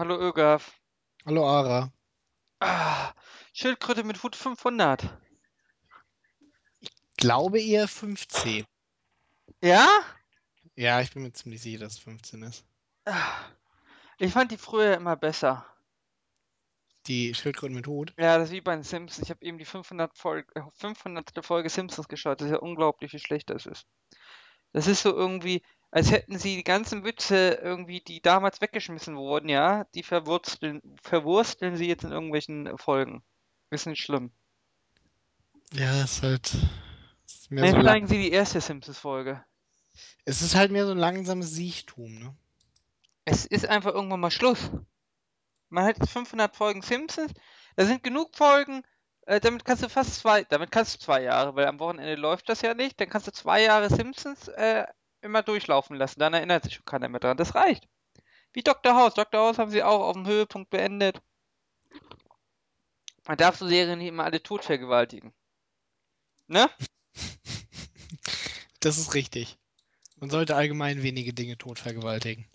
Hallo Ögaf. Hallo Ara. Ah, Schildkröte mit Hut 500. Glaube eher 15. Ja? Ja, ich bin mir ziemlich sicher, dass es 15 ist. Ah, Ich fand die früher immer besser. Die Schildkröten mit Hut. Ja, das ist wie bei den Simpsons. Ich habe eben die 500 Folge, äh, 500. Folge Simpsons geschaut. Das ist ja unglaublich, wie schlecht das ist. Das ist so irgendwie, als hätten sie die ganzen Witze irgendwie, die damals weggeschmissen wurden, ja, die verwursteln, verwursteln sie jetzt in irgendwelchen Folgen. Ist nicht schlimm. Ja, ist halt ist mehr so lang. zeigen sie die erste Simpsons-Folge. Es ist halt mehr so ein langsames Siechtum, ne? Es ist einfach irgendwann mal Schluss. Man hat jetzt 500 Folgen Simpsons. Da sind genug Folgen. Äh, damit kannst du fast zwei, damit kannst du zwei Jahre, weil am Wochenende läuft das ja nicht. Dann kannst du zwei Jahre Simpsons äh, immer durchlaufen lassen. Dann erinnert sich schon keiner mehr dran. Das reicht. Wie Dr. House. Dr. House haben sie auch auf dem Höhepunkt beendet. Man darf so Serien nicht immer alle tot vergewaltigen. Ne? Das ist richtig. Man sollte allgemein wenige Dinge tot vergewaltigen.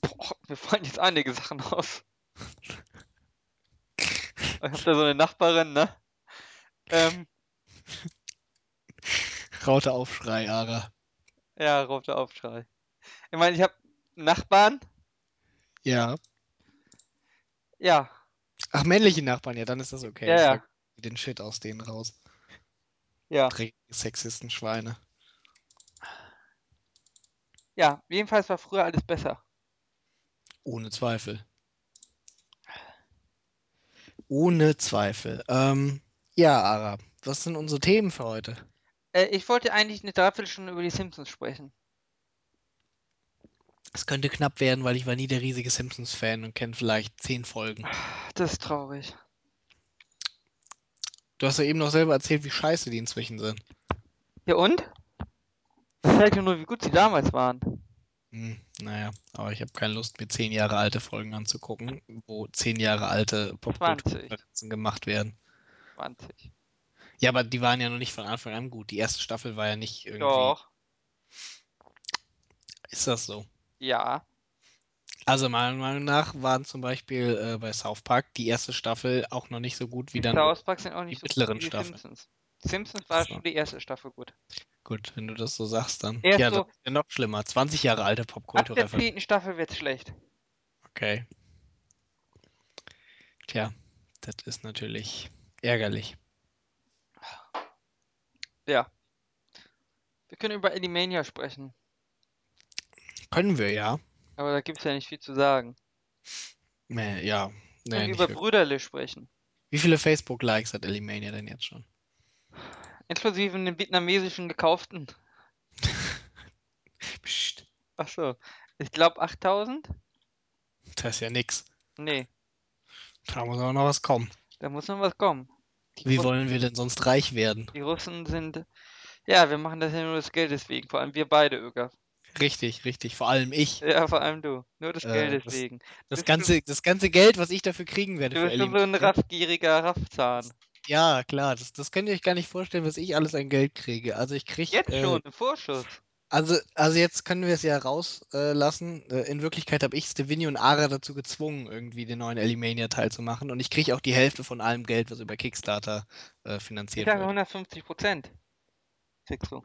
Boah, mir fallen jetzt einige Sachen aus. Ich hab da so eine Nachbarin, ne? Ähm, Raute Aufschrei, Ara. Ja, roter Aufschrei. Ich meine, ich habe Nachbarn. Ja. Ja, Ach, männliche Nachbarn, ja, dann ist das okay. Ja, ich ja. den Shit aus denen raus. ja. Dreckige Sexisten-Schweine. Ja, jedenfalls war früher alles besser. Ohne Zweifel. Ohne Zweifel. Ähm, ja, Ara, was sind unsere Themen für heute? Äh, ich wollte eigentlich eine Dreiviertelstunde über die Simpsons sprechen. Es könnte knapp werden, weil ich war nie der riesige Simpsons-Fan und kenne vielleicht zehn Folgen. Das ist traurig. Du hast ja eben noch selber erzählt, wie scheiße die inzwischen sind. Ja und? Das zeigt ja nur, wie gut sie damals waren. Hm, naja, aber ich habe keine Lust, mir zehn Jahre alte Folgen anzugucken, wo zehn Jahre alte 20. Popkulturreferenzen gemacht werden. 20. Ja, aber die waren ja noch nicht von Anfang an gut. Die erste Staffel war ja nicht irgendwie. Doch. Ist das so? Ja. Also meiner Meinung nach waren zum Beispiel äh, bei South Park die erste Staffel auch noch nicht so gut wie Die dann South Park sind auch nicht die so gut mittleren wie die Staffeln. Simpsons. Simpsons war So. schon die erste Staffel gut. Gut, wenn du das so sagst, dann. Erst ja, so- das ist ja noch schlimmer. 20 Jahre alte Ab der zehnten Staffel wird's schlecht. Okay. Tja, das ist natürlich ärgerlich. Ja. Wir können über Animania sprechen. Können wir ja. Aber da gibt's ja nicht viel zu sagen. Nee, ja. Wir Nee, können über wirklich. Brüderle sprechen. Wie viele Facebook-Likes hat Elimania denn jetzt schon? Inklusive den vietnamesischen gekauften. Psst, Ach so. Ich glaube 8000? das ist ja nix. Nee, Da muss auch noch was kommen. da muss noch was kommen. Wie Russen, wollen wir denn sonst reich werden? die Russen sind. Ja, wir machen das ja nur des Geldes wegen. Vor allem wir beide, Öger. Richtig, richtig. Vor allem ich. Ja, vor allem du. Nur des Äh, Geldes das- wegen. Das bist ganze, das ganze Geld, was ich dafür kriegen werde Du bist schon so ein Elimania. raffgieriger Raffzahn. Ja, klar. Das, das könnt ihr euch gar nicht vorstellen, was ich alles an Geld kriege. Also ich kriege. Jetzt Äh, schon, im Vorschuss. Also, also jetzt können wir es ja rauslassen. Äh, in Wirklichkeit habe ich Stevini und Ara dazu gezwungen, irgendwie den neuen Elimania-Teil zu machen. Und ich kriege auch die Hälfte von allem Geld, was über Kickstarter äh, Ich finanziert sage wird. 150 Prozent. Kriegst du.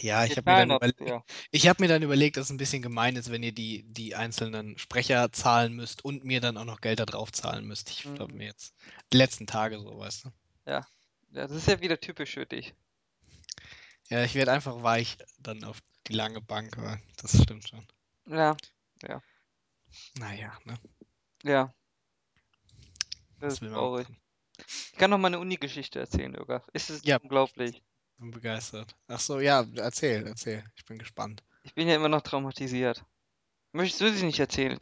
Ja, ich habe mir, dann zahlen das, überle ja. ich hab mir dann überlegt, dass es ein bisschen gemein ist, wenn ihr die, die einzelnen Sprecher zahlen müsst und mir dann auch noch Geld da drauf zahlen müsst. Ich Mhm. glaube mir jetzt die letzten Tage so, weißt du. Ja, das ist ja wieder typisch für dich. Ja, ich werde einfach weich dann auf die lange Bank, aber das stimmt schon. Ja, Naja, ne? ja. Das Was ist traurig. Ich kann noch mal eine Uni-Geschichte erzählen, Öger. Ist es Ja. unglaublich. Bin begeistert. Ach so, ja, erzähl, erzähl. Ich bin gespannt. Ich bin ja immer noch traumatisiert. Möchtest du sie nicht erzählen?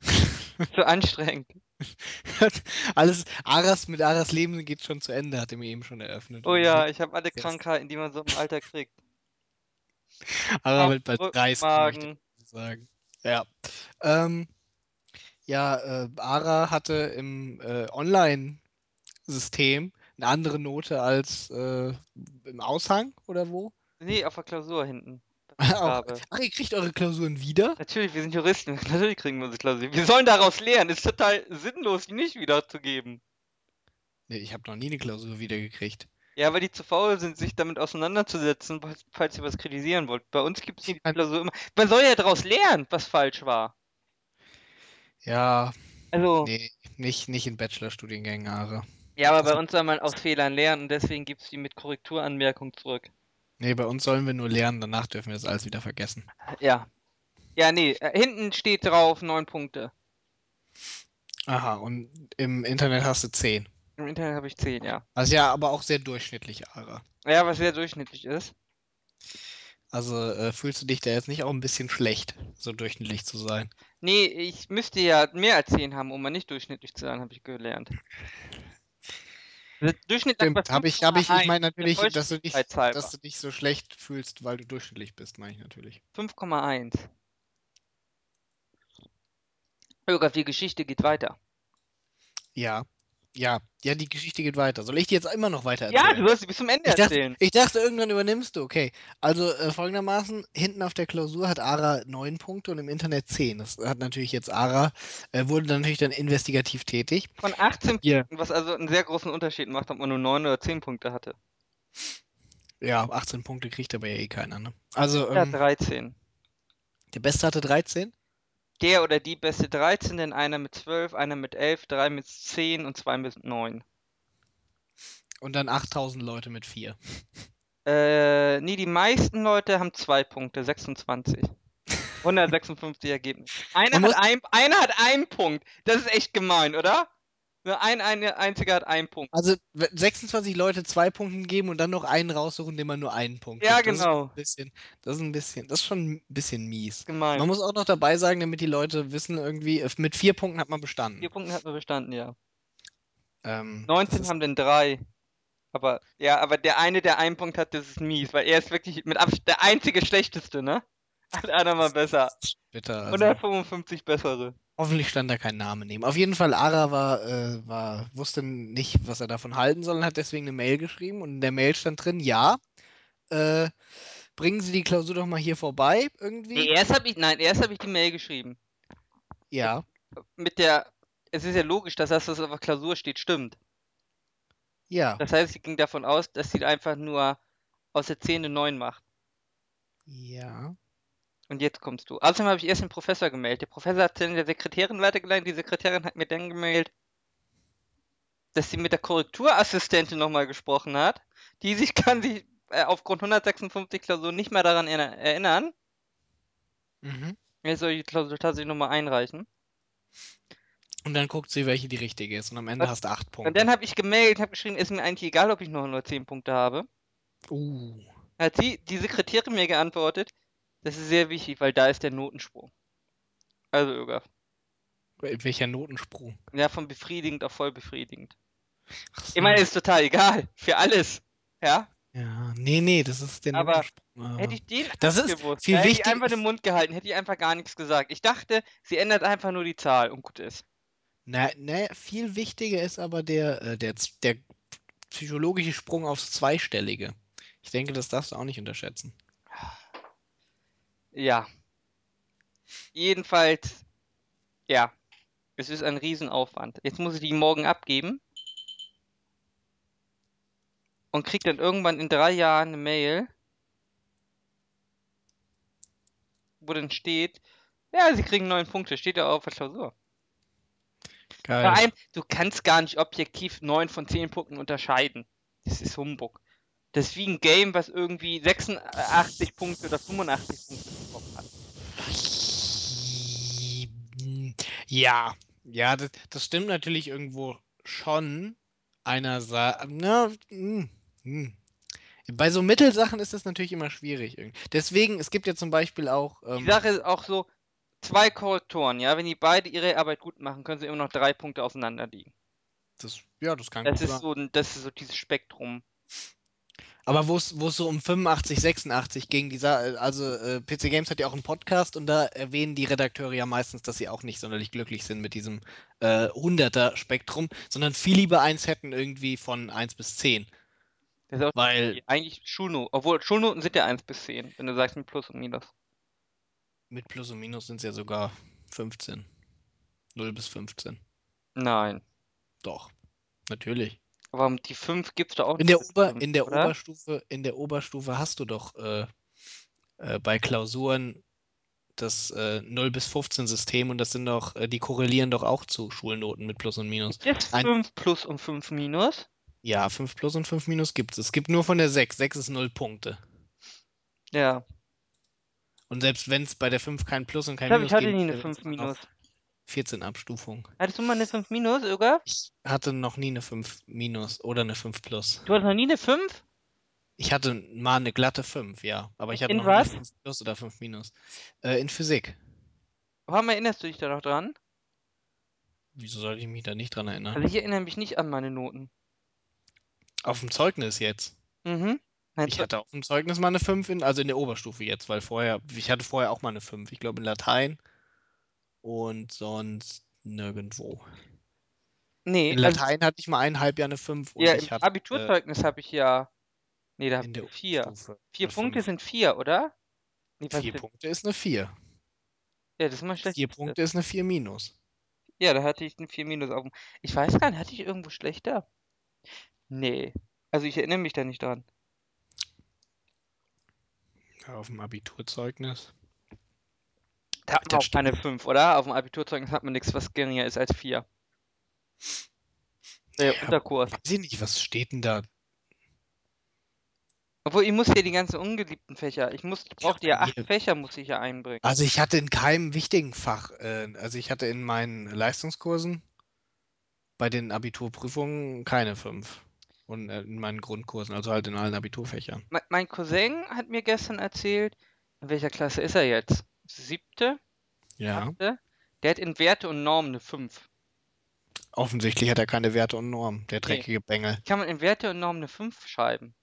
Zu anstrengend. Alles, Aras mit Aras Leben geht schon zu Ende, hat er mir eben schon eröffnet. Oh ja, ich habe alle. Krankheiten, die man so im Alter kriegt. Ara wird bald 30, möchte ich sagen. Ja. Ähm, ja, äh, Ara hatte im äh, Online-System eine andere Note als äh, im Aushang oder wo? Nee, auf der Klausur hinten. Aufgabe. Ach, ihr kriegt eure Klausuren wieder? Natürlich, wir sind Juristen. Natürlich kriegen wir unsere Klausuren. Wir sollen daraus lernen. Ist total sinnlos, die nicht wiederzugeben. Nee, ich habe noch nie eine Klausur wiedergekriegt. Ja, weil die zu faul sind, sich damit auseinanderzusetzen, falls, ihr was kritisieren wollt. Bei uns gibt es die Klausur immer. Man soll ja daraus lernen, was falsch war. Ja, Also, nee, nicht, nicht in Bachelorstudiengängen, Ara. ja, aber bei uns soll man aus Fehlern lernen und deswegen gibt es die mit Korrekturanmerkung zurück. Nee, bei uns sollen wir nur lernen, danach dürfen wir das alles wieder vergessen. Ja. Ja, nee, äh, hinten steht drauf neun Punkte. Aha, und im Internet hast du 10. Im Internet habe ich zehn, ja. Also ja, aber auch sehr durchschnittlich, Ara. Ja, was sehr durchschnittlich ist. Also äh, fühlst du dich da jetzt nicht auch ein bisschen schlecht, so durchschnittlich zu sein? Nee, ich müsste ja mehr als 10 haben, um mal nicht durchschnittlich zu sein, habe ich gelernt. Der Durchschnitt lag bei Stimmt, habe ich, habe ich, ich 5,1, meine natürlich, dass du, dich, dass du dich so schlecht fühlst, weil du durchschnittlich bist, meine ich natürlich. 5,1. Irga, die Geschichte geht weiter. Ja, ja, ja, die Geschichte geht weiter. Soll ich die jetzt immer noch weiter Ja, erzählen? du sollst sie bis zum Ende Ich dachte, erzählen. ich dachte, irgendwann übernimmst du. Okay. Also äh, folgendermaßen, hinten auf der Klausur hat Ara neun Punkte und im Internet zehn. Das hat natürlich jetzt Ara, äh, wurde dann natürlich dann investigativ tätig. Von 18 Hier. Punkten, was also einen sehr großen Unterschied macht, ob man nur 9 oder 10 Punkte hatte. Ja, 18 Punkte kriegt aber ja eh keiner, ne? Also, Ja, ähm, 13. der Beste hatte 13. Der oder die beste 13, denn einer mit 12, einer mit 11, drei mit 10 und zwei mit 9. Und dann 8000 Leute mit 4. Äh, nee, die meisten Leute haben zwei Punkte, 26. 156 Ergebnisse. Einer hat, ein, einer hat einen Punkt. Das ist echt gemein, oder? Nur ein, ein einziger hat einen Punkt. Also w- 26 Leute zwei Punkte geben und dann noch einen raussuchen, dem man nur einen Punkt Ja, gibt. Das ist genau. bisschen, das ist ein bisschen, das ist schon ein bisschen mies. Gemein. Man muss auch noch dabei sagen, damit die Leute wissen, irgendwie, äh, mit vier Punkten hat man bestanden. Vier Punkte hat man bestanden, ja. Ähm, 19 das ist, haben denn drei. Aber, ja, aber der eine, der einen Punkt hat, das ist mies, weil er ist wirklich mit Abstand der einzige Schlechteste, ne? Alle anderen mal besser. bitter. Also, 155 bessere. Hoffentlich stand da kein Name neben. Auf jeden Fall, Ara war, äh, war, wusste nicht, was er davon halten soll und hat deswegen eine Mail geschrieben. Und in der Mail stand drin, ja, äh, bringen Sie die Klausur doch mal hier vorbei, irgendwie. Nee, erst habe ich, nein, erst habe ich die Mail geschrieben. Ja, Mit der, es ist ja logisch, dass das, was auf der Klausur steht, stimmt. ja, Das heißt, sie ging davon aus, dass sie einfach nur aus der 10 eine 9 macht. ja. Und jetzt kommst du. Außerdem habe ich erst den Professor gemeldet. Der Professor hat dann der Sekretärin weitergeleitet. Die Sekretärin hat mir dann gemeldet, dass sie mit der Korrekturassistentin nochmal gesprochen hat. Die sich kann sich äh, aufgrund 156 Klausuren nicht mehr daran erinner- erinnern. Mhm. Jetzt soll ich die Klausur tatsächlich nochmal einreichen. Und dann guckt sie, welche die richtige ist. Und am Ende Was- hast du acht Punkte. Und dann habe ich gemeldet, habe geschrieben, ist mir eigentlich egal, ob ich nur 110 Punkte habe. uh. Hat sie, die Sekretärin mir geantwortet, das ist sehr wichtig, weil da ist der Notensprung. Also, Irga. Welcher Notensprung? Ja, von befriedigend auf voll befriedigend. So. Ich meine, ist total egal. Für alles. Ja? Ja, nee, nee, das ist der Aber Notensprung. Hätte ich den Das ist gewusst, viel hätte ich einfach den Mund gehalten, hätte ich einfach gar nichts gesagt. Ich dachte, sie ändert einfach nur die Zahl und gut ist. Na, na, viel wichtiger ist aber der, äh, der, der psychologische Sprung aufs Zweistellige. Ich denke, das darfst du auch nicht unterschätzen. Ja. Jedenfalls, ja. Es ist ein Riesenaufwand. Jetzt muss ich die morgen abgeben. Und krieg dann irgendwann in drei Jahren eine Mail, wo dann steht, ja, sie kriegen neun Punkte, steht ja auf der Klausur. Vor Geil. allem, du kannst gar nicht objektiv 9 von 10 Punkten unterscheiden. Das ist Humbug. Das ist wie ein Game, was irgendwie 86 Punkte oder 85 Punkte bekommen hat. Ja, ja, das, das stimmt natürlich irgendwo schon. Einer sagt, na, hm, hm. Bei so Mittelsachen ist das natürlich immer schwierig. Deswegen, es gibt ja zum Beispiel auch. Die Ähm, Sache ist auch so, zwei Korrektoren, ja, wenn die beide ihre Arbeit gut machen, können sie immer noch drei Punkte auseinander liegen. das, ja, das kann Das ist sein. so, das ist so dieses Spektrum. Aber wo es so um 85, 86 ging, dieser, also äh, PC Games hat ja auch einen Podcast und da erwähnen die Redakteure ja meistens, dass sie auch nicht sonderlich glücklich sind mit diesem äh, 100er Spektrum, sondern viel lieber eins hätten irgendwie von 1 bis 10. Das ist auch Weil eigentlich Schulnoten. Obwohl, Schulnoten sind ja 1 bis 10, wenn du sagst mit Plus und Minus. mit Plus und Minus sind es ja sogar 15. 0 bis 15. Nein. Doch, natürlich. Aber die 5 gibt's da auch In der, nicht. Ober, fünf, in der oder? Oberstufe, in der Oberstufe hast du doch äh, äh, bei Klausuren das äh, 0 bis 15 System und das sind doch, äh, die korrelieren doch auch zu Schulnoten mit Plus und Minus. Gibt es Ein- 5 Plus und 5 Minus? Ja, 5 plus und 5 minus gibt es. Es gibt nur von der 6. 6 ist 0 Punkte. Ja. Und selbst wenn es bei der 5 kein Plus und kein Ich glaube, Minus ich hatte nie eine würde, 5 wären's immer noch Minus. 14 Abstufungen. Hattest du mal eine 5 Minus, Öger? Ich hatte noch nie eine 5 Minus oder eine 5 Plus. Du hattest noch nie eine 5? Ich hatte mal eine glatte 5, ja. Aber ich hatte In noch was? nie 5 Plus oder 5 Minus. Äh, in Physik. Warum erinnerst du dich da noch dran? Wieso sollte ich mich da nicht dran erinnern? Also ich erinnere mich nicht an meine Noten. Auf dem Zeugnis jetzt. Mhm. Nein, Ich hatte auf dem Zeugnis mal eine 5, in, also in der Oberstufe jetzt, weil vorher, ich hatte vorher auch mal eine 5. Ich glaube in Latein und sonst nirgendwo. nee, In also, Latein hatte ich mal ein Halbjahr eine 5 und ja, ich im äh, Abiturzeugnis habe ich ja. Nee, da habe ich 4. Oberstufe 4 eine Punkte 5. sind 4, oder? Nee, was 4 ist- Punkte ist eine 4. Ja, das ist mal schlecht. 4 Punkte ist eine 4 minus. Ja, da hatte ich ein 4 Minus auf dem. Ich weiß gar nicht, hatte ich irgendwo schlechter? Nee. Also ich erinnere mich da nicht dran. Ja, auf dem Abiturzeugnis. Da hat man auch keine 5, oder? Auf dem Abiturzeugnis hat man nichts, was geringer ist als 4. Der Ja, Unterkurs. Weiß ich nicht, was steht denn da? Obwohl, ich muss ja die ganzen ungeliebten Fächer. Ich muss, ich brauchte ja acht Fächer, muss ich ja einbringen. Also ich hatte in keinem wichtigen Fach, äh, also ich hatte in meinen Leistungskursen bei den Abiturprüfungen keine 5. Und äh, in meinen Grundkursen, also halt in allen Abiturfächern. Me mein Cousin hat mir gestern erzählt, in welcher Klasse ist er jetzt? Siebte? Ja. Achte? Der hat in Werte und Normen eine 5. Offensichtlich hat er keine Werte und Normen, der dreckige Bengel. Kann man in Werte und Normen eine 5 schreiben?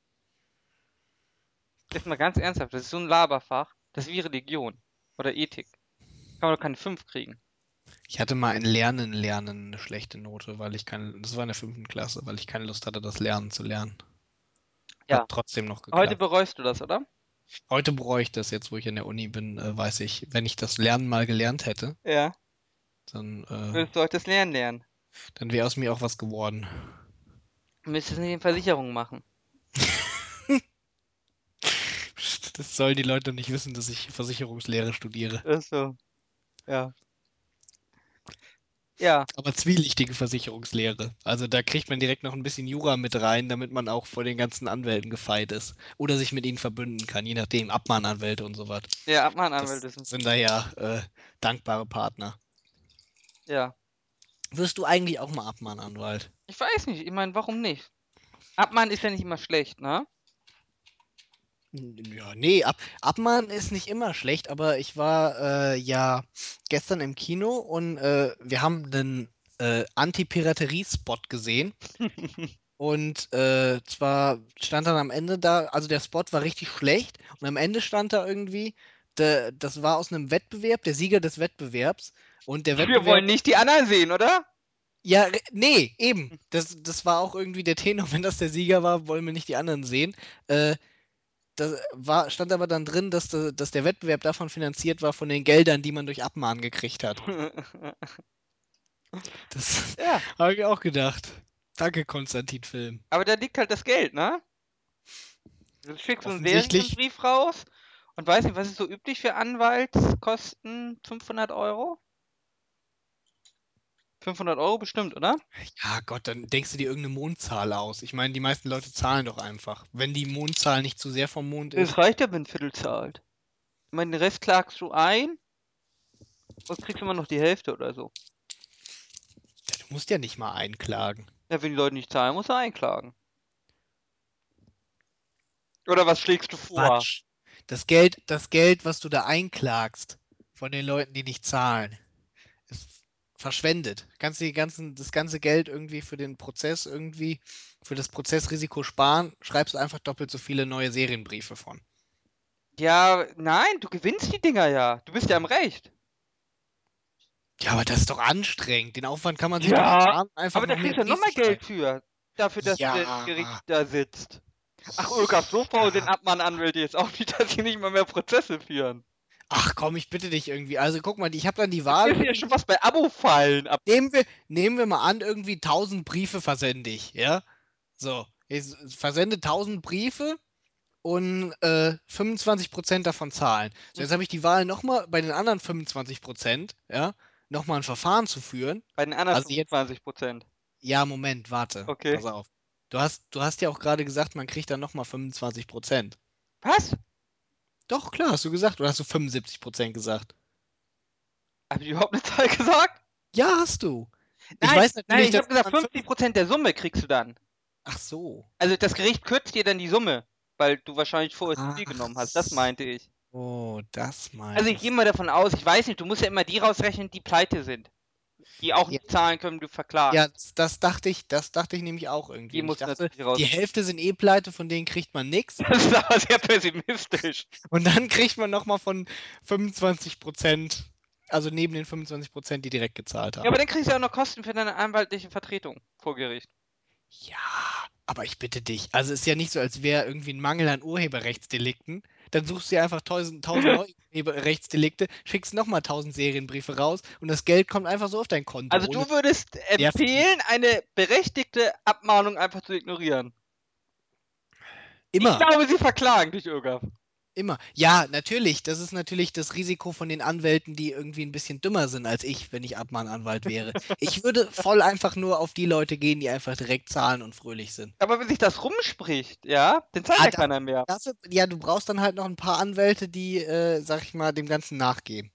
Jetzt mal ganz ernsthaft, das ist so ein Laberfach. Das ist wie Religion oder Ethik. Kann man doch keine 5 kriegen. Ich hatte mal in Lernen lernen eine schlechte Note, weil ich keine, das war in der fünften Klasse, weil ich keine Lust hatte, das Lernen zu lernen. Ja. Hat trotzdem noch Heute geklappt. bereust du das, oder? Heute bereue ich das jetzt, wo ich in der Uni bin, äh, weiß ich, wenn ich das Lernen mal gelernt hätte, Ja. dann, äh, Würdest du heute das Lernen lernen? dann wäre aus mir auch was geworden. Du müsstest nicht in Versicherungen machen. Das sollen die Leute nicht wissen, dass ich Versicherungslehre studiere. Ist so. Ja. Ja, Aber zwielichtige Versicherungslehre. Also da kriegt man direkt noch ein bisschen Jura mit rein, damit man auch vor den ganzen Anwälten gefeit ist. Oder sich mit ihnen verbünden kann, je nachdem. Abmahnanwälte und so was. ja, Abmahnanwälte sind. sind da ja äh, dankbare Partner. Ja. Wirst du eigentlich auch mal Abmahnanwalt? Ich weiß nicht, ich meine, warum nicht? Abmahnen ist ja nicht immer schlecht, ne? Ja, nee, Ab Abmahnen ist nicht immer schlecht, aber ich war äh, ja gestern im Kino und äh, wir haben einen äh, Anti-Piraterie-Spot gesehen. Und äh, zwar stand dann am Ende da, also der Spot war richtig schlecht und am Ende stand da irgendwie, de, das war aus einem Wettbewerb, der Sieger des Wettbewerbs. Und der Wir Wettbewerb. wollen nicht die anderen sehen, oder? Ja, nee, eben. Das, das war auch irgendwie der Tenor, wenn das der Sieger war, wollen wir nicht die anderen sehen. Äh, da war, stand aber dann drin, dass, da- dass der Wettbewerb davon finanziert war, von den Geldern, die man durch Abmahnen gekriegt hat. Das ja, habe ich auch gedacht. Danke, Konstantin Film. aber da liegt halt das Geld, ne? Du schickst so einen Serienbrief raus und weiß nicht, was ist so üblich für Anwaltskosten? 500 Euro? 500 Euro bestimmt, oder? Ja, Gott, dann denkst du dir irgendeine Mondzahl aus. Ich meine, die meisten Leute zahlen doch einfach. Wenn die Mondzahl nicht zu sehr vom Mond ist. Das reicht ja, wenn ein Viertel zahlt. Ich meine, den Rest klagst du ein und kriegst immer noch die Hälfte oder so. Ja, du musst ja nicht mal einklagen. Ja, wenn die Leute nicht zahlen, musst du einklagen. Oder was schlägst du vor? Quatsch. Das Geld, das Geld, was du da einklagst von den Leuten, die nicht zahlen, verschwendet. Kannst du die ganzen, das ganze Geld irgendwie für den Prozess irgendwie, für das Prozessrisiko sparen, schreibst du einfach doppelt so viele neue Serienbriefe von. Ja, nein, du gewinnst die Dinger ja. Du bist ja im Recht. Ja, aber das ist doch anstrengend. Den Aufwand kann man sich Ja, doch sparen. Einfach Aber da kriegst du ja noch mehr Geld für. Dafür, dass Ja. das Gericht da sitzt. Ach, Ölgaf, so faul sind Abmahnanwälte jetzt auch nicht, dass sie nicht mal mehr Prozesse führen. Ach komm, ich bitte dich irgendwie. Also guck mal, ich habe dann die Wahl. ist ja schon was bei Abo-Fallen ab. Nehmen wir, nehmen wir mal an, irgendwie 1000 Briefe versende ich, ja? So, ich versende 1000 Briefe und äh, 25% davon zahlen. So, jetzt habe ich die Wahl nochmal bei den anderen 25%, ja, nochmal ein Verfahren zu führen. Bei den anderen Also jetzt, 25 Prozent. ja, Moment, warte, Okay. pass auf. Du hast, du hast ja auch gerade gesagt, man kriegt dann nochmal 25%. Was? Doch, klar, hast du gesagt, oder hast du 75% gesagt? Hab ich überhaupt eine Zahl gesagt? Ja, hast du. Ich Nein, weiß nein, natürlich, ich habe gesagt, man 50 Prozent der Summe kriegst du dann. Ach so. Also das Gericht kürzt dir dann die Summe, weil du wahrscheinlich vorher zu viel genommen hast. Das meinte ich. Oh, das Also meintest ich gehe mal davon aus, ich weiß nicht, du musst ja immer die rausrechnen, die pleite sind. Die auch Ja. nicht zahlen können, du verklagst. Ja, das, das dachte ich, das dachte ich nämlich auch irgendwie. Die du dachte, raus. die Hälfte sind eh pleite, von denen kriegt man nichts. Das ist aber sehr pessimistisch. Und dann kriegt man nochmal von 25 Prozent, also neben den 25 Prozent, die direkt gezahlt Ja, haben. aber dann kriegst du ja auch noch Kosten für deine anwaltliche Vertretung vor Gericht. Ja, aber ich bitte dich. Also ist ja nicht so, als wäre irgendwie ein Mangel an Urheberrechtsdelikten. Dann suchst du dir einfach 1000, 1000 neue Urheberrechtsdelikte, schickst nochmal 1000 Serienbriefe raus und das Geld kommt einfach so auf dein Konto. Also du würdest empfehlen, eine berechtigte Abmahnung einfach zu ignorieren. immer. Ich glaube, sie verklagen dich, Irga. Immer. Ja, natürlich. Das ist natürlich das Risiko von den Anwälten, die irgendwie ein bisschen dümmer sind als ich, wenn ich Abmahnanwalt wäre. Ich würde voll einfach nur auf die Leute gehen, die einfach direkt zahlen und fröhlich sind. Aber wenn sich das rumspricht, ja, dann zahlt Ah, ja keiner mehr. Dafür, ja, du brauchst dann halt noch ein paar Anwälte, die, äh, sag ich mal, dem Ganzen nachgehen.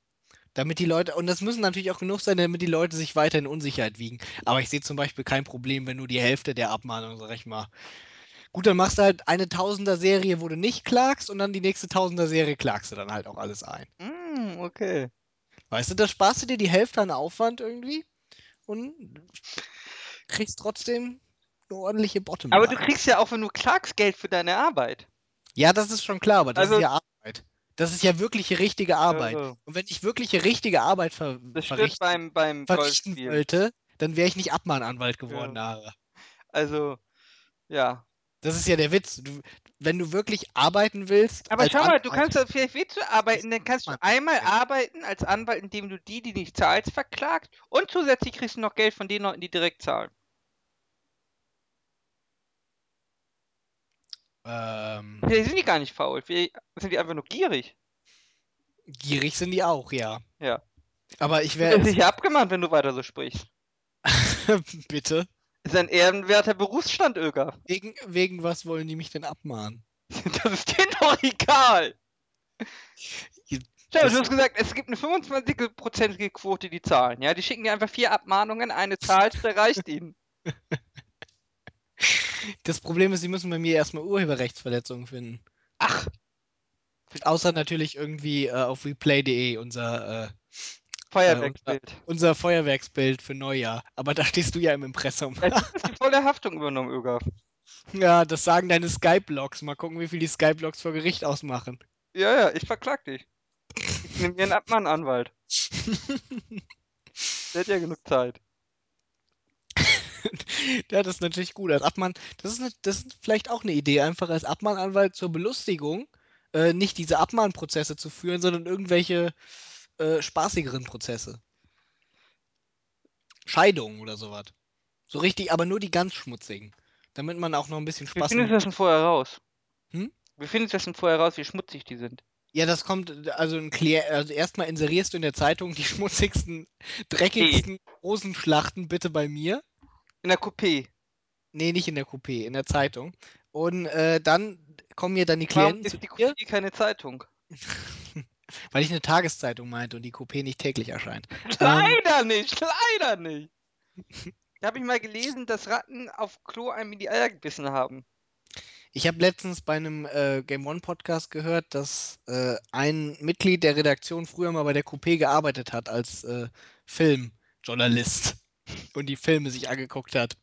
Damit die Leute, und das müssen natürlich auch genug sein, damit die Leute sich weiter in Unsicherheit wiegen. Aber ich sehe zum Beispiel kein Problem, wenn nur die Hälfte der Abmahnung, sag ich mal. Gut, dann machst du halt eine Tausender-Serie, wo du nicht klagst, und dann die nächste Tausender-Serie klagst du dann halt auch alles ein. Hm, okay. Weißt du, da sparst du dir die Hälfte an Aufwand irgendwie und kriegst trotzdem eine ordentliche Bottom. Aber du kriegst ja auch, wenn du klagst, Geld für deine Arbeit. Ja, das ist schon klar, aber das Also- ist ja Arbeit. Das ist ja wirkliche richtige Arbeit. Äh, Und wenn ich wirkliche richtige Arbeit ver Das verrichten, beim, beim verrichten wollte, dann wäre ich nicht Abmahnanwalt geworden, Ja. Also, ja. Das ist ja der Witz. Du, wenn du wirklich arbeiten willst. Aber schau mal, du kannst, ja- vielleicht willst du arbeiten, dann kannst du einmal arbeiten als Anwalt, indem du die, die nicht zahlst, verklagst und zusätzlich kriegst du noch Geld von den Leuten, die direkt zahlen. Ähm, Vielleicht sind die gar nicht faul, vielleicht sind die einfach nur gierig. gierig sind die auch, ja. Ja. Aber ich Du wäre. bist sicher abgemahnt, wenn du weiter so sprichst. Bitte. Ist ein ehrenwerter Berufsstand, Öger. Wegen, wegen was wollen die mich denn abmahnen? Das ist denen doch egal. Das- du hast gesagt, es gibt eine 25-prozentige Quote, die zahlen. Ja, die schicken dir einfach vier Abmahnungen, eine zahlst, der reicht ihnen. Das Problem ist, sie müssen bei mir erstmal Urheberrechtsverletzungen finden. Ach, Außer natürlich irgendwie äh, auf replay.de unser, äh, Feuerwerksbild. unser Feuerwerksbild für Neujahr. Aber da stehst du ja im Impressum. Ja, du hast die volle Haftung übernommen, Öger. ja, das sagen deine Skype-Logs. Mal gucken, wie viel die Skype-Logs vor Gericht ausmachen. Ja, ja, ich verklag dich. Ich nehme mir einen Abmahnanwalt. Der hat ja genug Zeit. ja, das ist natürlich gut. Als Abmann, das ist, ne, das ist vielleicht auch eine Idee, einfach als Abmahnanwalt zur Belustigung äh, nicht diese Abmahnprozesse zu führen, sondern irgendwelche äh, spaßigeren Prozesse. Scheidungen oder sowas. So richtig, aber nur die ganz schmutzigen. Damit man auch noch ein bisschen Wie Spaß findest im du das denn vorher raus? Hm? Wie findest du das denn vorher raus, wie schmutzig die sind? Ja, das kommt, also also erstmal inserierst du in der Zeitung die schmutzigsten, dreckigsten Rosenschlachten bitte bei mir. In der Coupé. Nee, nicht in der Coupé, in der Zeitung. Und äh, dann kommen mir dann die Warum Klienten ist die Coupé keine Zeitung? weil ich eine Tageszeitung meinte und die Coupé nicht täglich erscheint. Ähm, Leider nicht, leider nicht. Da habe ich mal gelesen, dass Ratten auf Klo einem in die Eier gebissen haben. Ich habe letztens bei einem äh, Game One Podcast gehört, dass äh, ein Mitglied der Redaktion früher mal bei der Coupé gearbeitet hat als äh, Filmjournalist und die Filme sich angeguckt hat.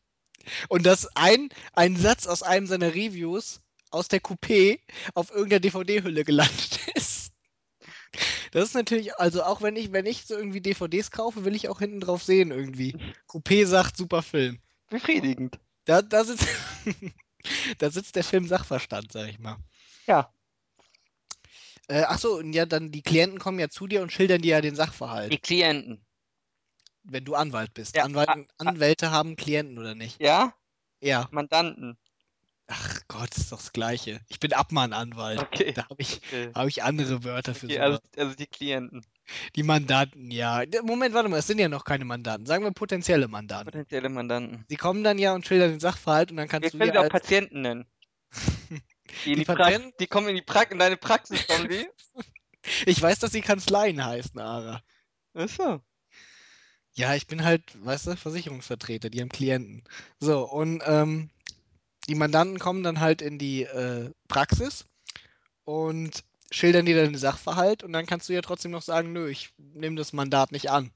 Und dass ein, ein Satz aus einem seiner Reviews aus der Coupé auf irgendeiner DVD-Hülle gelandet. Das ist natürlich, also auch wenn ich, wenn ich so irgendwie DVDs kaufe, will ich auch hinten drauf sehen irgendwie. Coupé sagt super Film. Befriedigend. Da, da sitzt. Da sitzt der Film Sachverstand, sag ich mal. Ja. Äh, ach so, und ja, dann die Klienten kommen ja zu dir und schildern dir ja den Die Sachverhalt, Klienten. wenn du Anwalt bist. Ja, Anwalten, a- a- Anwälte haben Klienten oder nicht? Ja? Ja. Mandanten. Ach Gott, ist doch das Gleiche. Ich bin Abmahnanwalt. Okay. Da habe ich, Okay, hab ich andere Wörter für okay also, sowas. also die Klienten. Die Mandanten, ja. Moment, warte mal, es sind ja noch keine Mandanten. Sagen wir potenzielle Mandanten. Potenzielle Mandanten. Sie kommen dann ja und schildern den Sachverhalt und dann Wir kannst du können ja auch Patienten nennen. Die, Die die, Patienten? die kommen in die Prax in deine Praxis, kommen die. Ich weiß, dass sie Kanzleien heißen, Ara. Achso. Ja, ich bin halt, weißt du, Versicherungsvertreter, die haben Klienten. So, und ähm, die Mandanten kommen dann halt in die äh, Praxis und schildern dir dann den Sachverhalt und dann kannst du ja trotzdem noch sagen, nö, ich nehme das Mandat nicht an.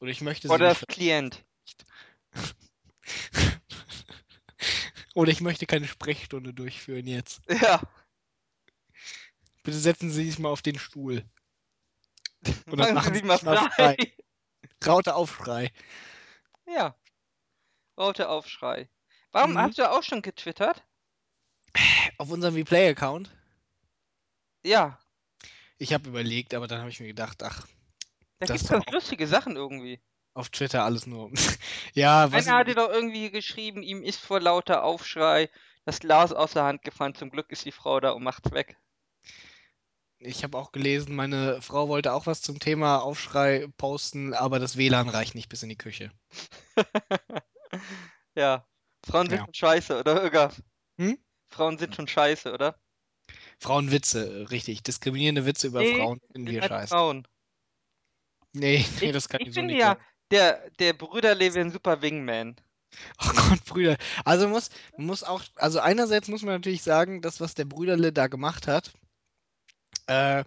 Oder ich möchte sie Oder nicht. das Klient. Oder ich möchte keine Sprechstunde durchführen jetzt. Ja. Bitte setzen Sie sich mal auf den Stuhl. Und dann Machen Sie sich mal frei. frei. Raute Aufschrei. Ja. Raute Aufschrei. Warum Mhm. hast du auch schon getwittert? Auf unserem Replay-Account. Ja. Ich habe überlegt, aber dann habe ich mir gedacht, ach, Da ist doch ganz lustige Sachen irgendwie. auf Twitter alles nur. ja, was Einer hatte doch irgendwie geschrieben, ihm ist vor lauter Aufschrei das Glas aus der Hand gefallen. Zum Glück ist die Frau da und macht's weg. ich habe auch gelesen, meine Frau wollte auch was zum Thema Aufschrei posten, aber das WLAN reicht nicht bis in die Küche. ja. Frauen sind Ja. schon scheiße, oder, Irga? Hm? Frauen sind schon scheiße, oder? Frauenwitze, äh, richtig. Diskriminierende Witze über Nee, Frauen finden sind wir halt scheiße. Frauen. Nee, nee, das kann ich, ich so finde nicht ja, sagen. der, der Brüderle wäre ein super Wingman. Oh Gott, Brüder. Also muss, muss auch, also einerseits muss man natürlich sagen, das, was der Brüderle da gemacht hat, äh,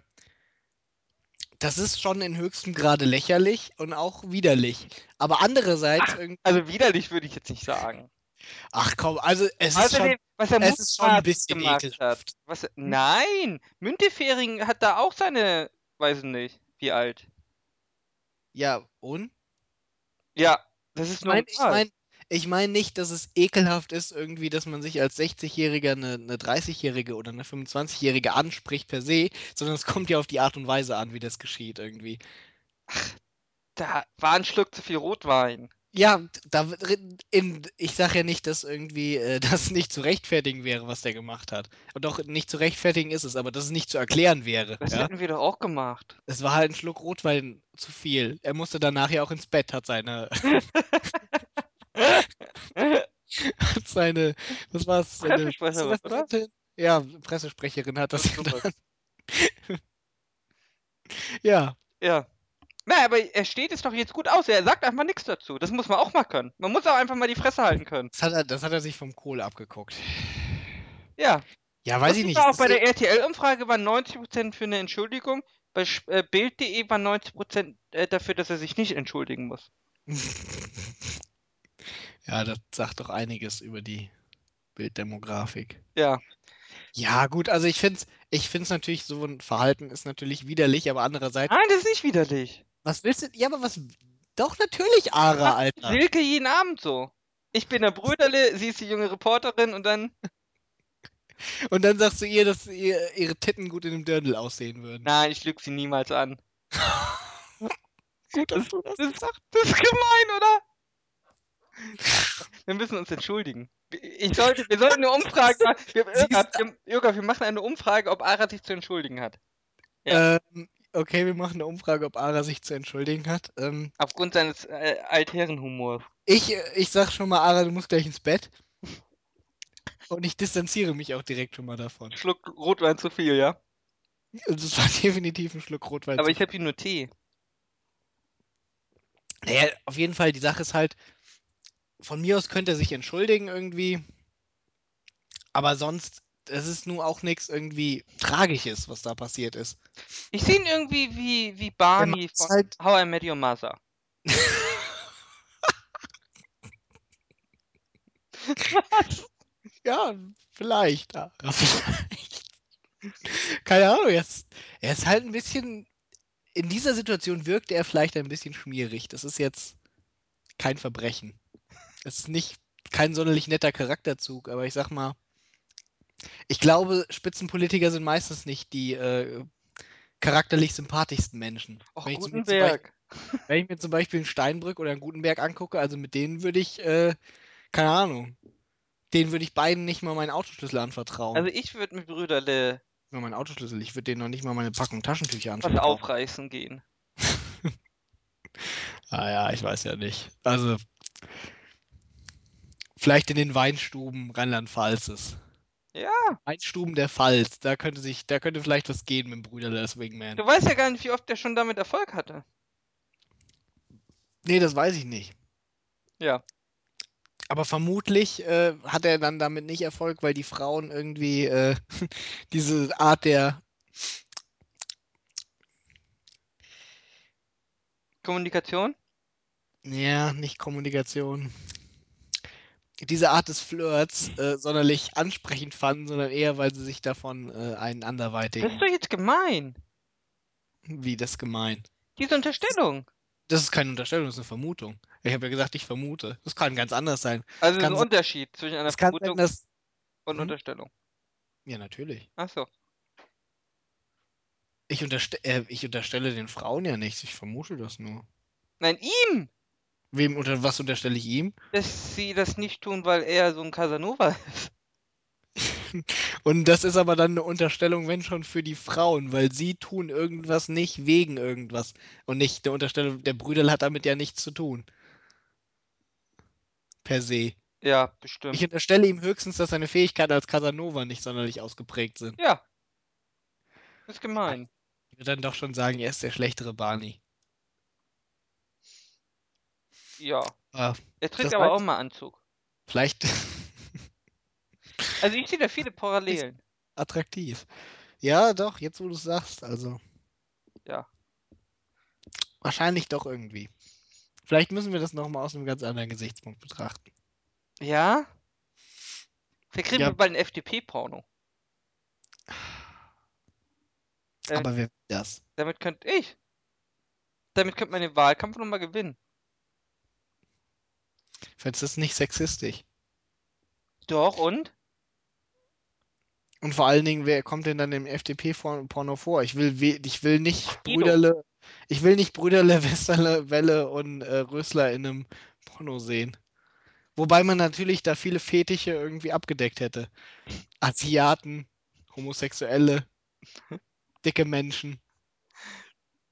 das ist schon in höchstem Grade lächerlich und auch widerlich. Aber andererseits irgendwie, Also widerlich würde ich jetzt nicht sagen. Ach komm, also es ist schon, was er es ist schon ein bisschen hat. ekelhaft. Was, nein, Müntefering hat da auch seine, weiß ich nicht, wie alt. Ja, und? Ja, das ist Ich meine, ich normal. mein, ich mein nicht, dass es ekelhaft ist, irgendwie, dass man sich als 60-Jähriger eine, eine 30-Jährige oder eine 25-Jährige anspricht per se, sondern es kommt ja auf die Art und Weise an, wie das geschieht irgendwie. Da war ein Schluck zu viel Rotwein. Ja, da in, ich sage ja nicht, dass irgendwie äh, das nicht zu rechtfertigen wäre, was der gemacht hat. Und doch nicht zu rechtfertigen ist es, aber dass es nicht zu erklären wäre. Das Ja? hätten wir doch auch gemacht. Es war halt ein Schluck Rotwein zu viel. Er musste danach ja auch ins Bett, hat seine, hat seine, was war's, seine Pressesprecherin? Pressereferentin? Ja, Pressesprecherin hat das dann. Ja, Ja. Na, aber er steht es doch jetzt gut aus. Er sagt einfach nichts dazu. Das muss man auch mal können. Man muss auch einfach mal die Fresse halten können. das hat er, das hat er sich vom Kohl abgeguckt. Ja. Ja, weiß ich Lustig nicht. auch bei der RTL-Umfrage waren 90% für eine Entschuldigung. Bei äh, Bild.de waren 90% äh, dafür, dass er sich nicht entschuldigen muss. ja, das sagt doch einiges über die Bilddemografik. Ja. Ja, gut, also ich finde es ich find's natürlich, so ein Verhalten ist natürlich widerlich, aber andererseits, Nein, das ist nicht widerlich. Was willst du, ja, aber was, doch natürlich, Ara, Alter. Silke jeden Abend so. Ich bin der Brüderle, sie ist die junge Reporterin und dann. Und dann sagst du ihr, dass ihr, ihre Titten gut in dem Dirndl aussehen würden. Nein, ich lüge sie niemals an. Gut, dass du das Das, das ist gemein, oder? Wir müssen uns entschuldigen. Ich sollte, wir sollten eine Umfrage machen. Wir, Irga, wir, Irga, wir machen eine Umfrage, ob Ara sich zu entschuldigen hat. Ähm, okay, wir machen eine Umfrage, ob Ara sich zu entschuldigen hat. Ähm, Aufgrund seines äh, Altherrenhumors. ich, äh, ich sag schon mal, Ara, du musst gleich ins Bett. Und ich distanziere mich auch direkt schon mal davon. Schluck Rotwein zu viel, ja? Also es war definitiv ein Schluck Rotwein. Aber ich habe hier nur Tee. Naja, auf jeden Fall, die Sache ist halt, von mir aus könnte er sich entschuldigen irgendwie, aber sonst, es ist nun auch nichts irgendwie Tragisches, was da passiert ist. Ich sehe ihn irgendwie wie, wie Barney von halt- How I Met Your Mother. Ja, vielleicht. ja, vielleicht. Keine Ahnung, er ist, er ist halt ein bisschen, in dieser Situation wirkt er vielleicht ein bisschen schmierig. Das ist jetzt kein Verbrechen. Es ist nicht kein sonderlich netter Charakterzug, aber ich sag mal, ich glaube, Spitzenpolitiker sind meistens nicht die äh, charakterlich sympathischsten Menschen. Och, Wenn ich. Beispiel, wenn ich mir zum Beispiel einen Steinbrück oder einen Gutenberg angucke, also mit denen würde ich, äh, keine Ahnung, denen würde ich beiden nicht mal meinen Autoschlüssel anvertrauen. Also ich würde mit Brüderle Nur meinen Autoschlüssel, ich würde denen noch nicht mal meine Packung Taschentücher was anvertrauen. aufreißen gehen. Ah ja, ich weiß ja nicht. Also, vielleicht in den Weinstuben Rheinland-Pfalzes. Ja, Weinstuben der Pfalz, da könnte sich, da könnte vielleicht was gehen mit dem Brüderle als Wingman. du weißt ja gar nicht, wie oft der schon damit Erfolg hatte. Nee, das weiß ich nicht. Ja. Aber vermutlich äh, hat er dann damit nicht Erfolg, weil die Frauen irgendwie äh, diese Art der Kommunikation? Ja, nicht Kommunikation. Diese Art des Flirts äh, sonderlich ansprechend fanden, sondern eher, weil sie sich davon äh, einen Das anderweitigen. ist doch jetzt gemein. Wie das gemein. Diese Unterstellung. Das ist keine Unterstellung, das ist eine Vermutung. Ich habe ja gesagt, ich vermute. Das kann ganz anders sein. Also ein sein- Unterschied zwischen einer sein, Vermutung dass. und Hm? Unterstellung. Ja, natürlich. Ach so. Ich, unterste äh, ich unterstelle den Frauen ja nichts, ich vermute das nur. Nein, ihm, Wem unter was unterstelle ich ihm? dass sie das nicht tun, weil er so ein Casanova ist. Und das ist aber dann eine Unterstellung, wenn schon für die Frauen, weil sie tun irgendwas nicht wegen irgendwas. Und nicht eine Unterstellung, der Brüderl hat damit ja nichts zu tun. Per se. Ja, Ich bestimmt. unterstelle ihm höchstens, dass seine Fähigkeiten als Casanova nicht sonderlich ausgeprägt sind. Ja. Ist gemein. Ich würde dann doch schon sagen, er ist der schlechtere Barney. Ja. Ah, Er trägt aber auch mal Anzug. vielleicht Also ich sehe da viele Parallelen. attraktiv. Ja, doch, jetzt wo du es sagst, also. Ja. Wahrscheinlich doch irgendwie. Vielleicht müssen wir das nochmal aus einem ganz anderen Gesichtspunkt betrachten. Ja? Vielleicht kriegen Ja. wir bald ein FDP-Porno. Äh, Aber wer will das? Damit könnte ich. Damit könnte man den Wahlkampf nochmal gewinnen. Findest du das nicht sexistisch? Doch, und? Und vor allen Dingen, wer kommt denn dann im FDP-Porno vor? Ich will, ich will nicht Guido. Brüderle, ich will nicht Brüderle, Westerle, Welle und äh, Rösler in einem Porno sehen. Wobei man natürlich da viele Fetische irgendwie abgedeckt hätte. Asiaten, Homosexuelle, dicke Menschen.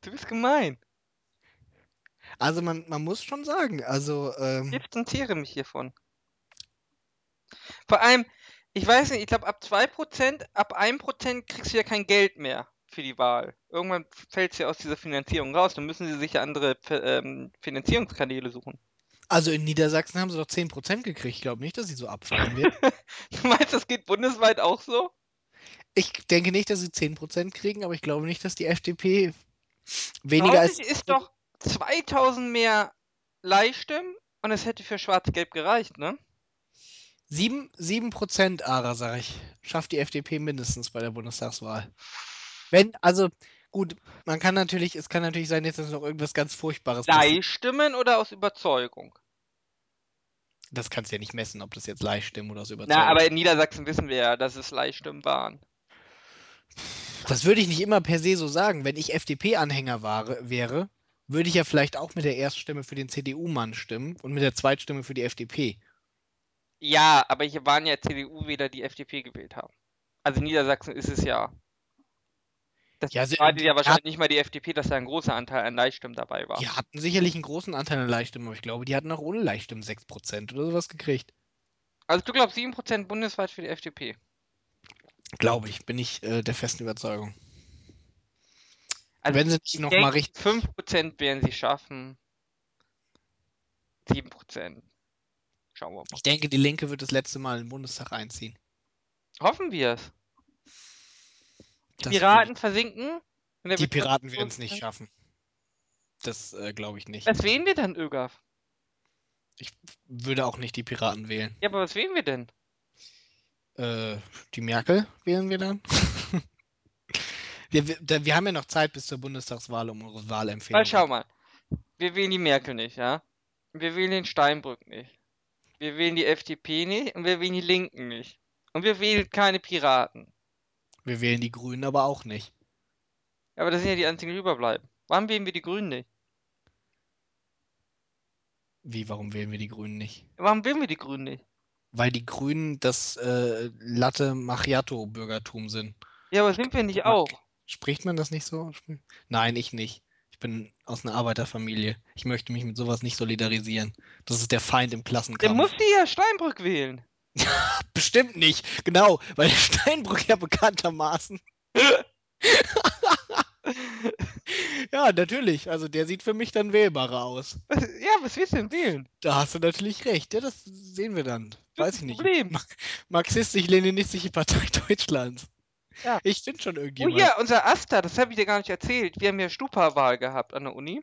Du bist gemein. Also man, man muss schon sagen, also Ich ähm, distanziere mich hiervon. Vor allem, ich weiß nicht, ich glaube ab 2%, ab 1% kriegst du ja kein Geld mehr für die Wahl. Irgendwann fällt es ja aus dieser Finanzierung raus. Dann müssen sie sich ja andere ähm, Finanzierungskanäle suchen. also in Niedersachsen haben sie doch 10% gekriegt. Ich glaube nicht, dass sie so abfallen wird. Du meinst, das geht bundesweit auch so? Ich denke nicht, dass sie 10% kriegen, aber ich glaube nicht, dass die FDP weniger als Häufig ist doch 2000 mehr Leihstimmen und es hätte für Schwarz-Gelb gereicht, ne? 7, 7% Ara, sag ich, schafft die FDP mindestens bei der Bundestagswahl. Wenn, also gut, man kann natürlich, es kann natürlich sein, dass noch irgendwas ganz Furchtbares. Leihstimmen oder aus Überzeugung? Das kannst du ja nicht messen, ob das jetzt Leihstimmen oder aus Überzeugung. Na, aber in Niedersachsen wissen wir ja, dass es Leihstimmen waren. Das würde ich nicht immer per se so sagen. Wenn ich FDP-Anhänger wäre, würde ich ja vielleicht auch mit der Erststimme für den CDU-Mann stimmen und mit der Zweitstimme für die FDP. Ja, aber hier waren ja CDU-Wähler, die FDP gewählt haben. Also in Niedersachsen ist es ja. Das Ja, bedeutet die- ja wahrscheinlich nicht mal die FDP, dass da ein großer Anteil an Leihstimmen dabei war. Die hatten sicherlich einen großen Anteil an Leihstimmen, aber ich glaube, die hatten auch ohne Leihstimmen 6% oder sowas gekriegt. Also du glaubst 7% bundesweit für die FDP. Glaube ich, bin ich äh, der festen Überzeugung. Also Wenn sie nicht ich noch mal denke, richtig. 5% werden sie schaffen. 7%. Schauen wir mal. Ich denke, die Linke wird das letzte Mal in den Bundestag einziehen. Hoffen wir es. Die Das Piraten versinken. in der Die Piraten werden es nicht schaffen. Das äh, glaube ich nicht. Was wählen wir dann, Ögaf? Ich würde auch nicht die Piraten wählen. Ja, aber was wählen wir denn? Äh, die Merkel wählen wir dann? wir, wir, wir haben ja noch Zeit bis zur Bundestagswahl, um unsere Wahlempfehlung. Weil schau mal. Wir wählen die Merkel nicht, ja? Wir wählen den Steinbrück nicht. wir wählen die FDP nicht und wir wählen die Linken nicht. Und wir wählen keine Piraten. Wir wählen die Grünen aber auch nicht. Aber das sind ja die einzigen, die überbleiben. Warum wählen wir die Grünen nicht? Wie, warum wählen wir die Grünen nicht? Warum wählen wir die Grünen nicht? Weil die Grünen das äh, Latte Macchiato-Bürgertum sind. Ja, aber sind wir nicht auch? Spricht man das nicht so? Nein, ich nicht. Ich bin aus einer Arbeiterfamilie. Ich möchte mich mit sowas nicht solidarisieren. Das ist der Feind im Der Klassenkampf. muss die ja Steinbrück wählen. Bestimmt nicht. Genau, weil Steinbrück ja bekanntermaßen. ja, natürlich. Also der sieht für mich dann wählbarer aus. Was, ja, was willst du denn wählen? Da hast du natürlich recht. Ja, das sehen wir dann. Weiß ich nicht. Problem. Ma- Marxistisch-Leninistische Partei Deutschlands. Ja. Ich finde schon Oh irgendjemand. ja, unser Asta, das habe ich dir gar nicht erzählt. Wir haben ja Stupa-Wahl gehabt an der Uni.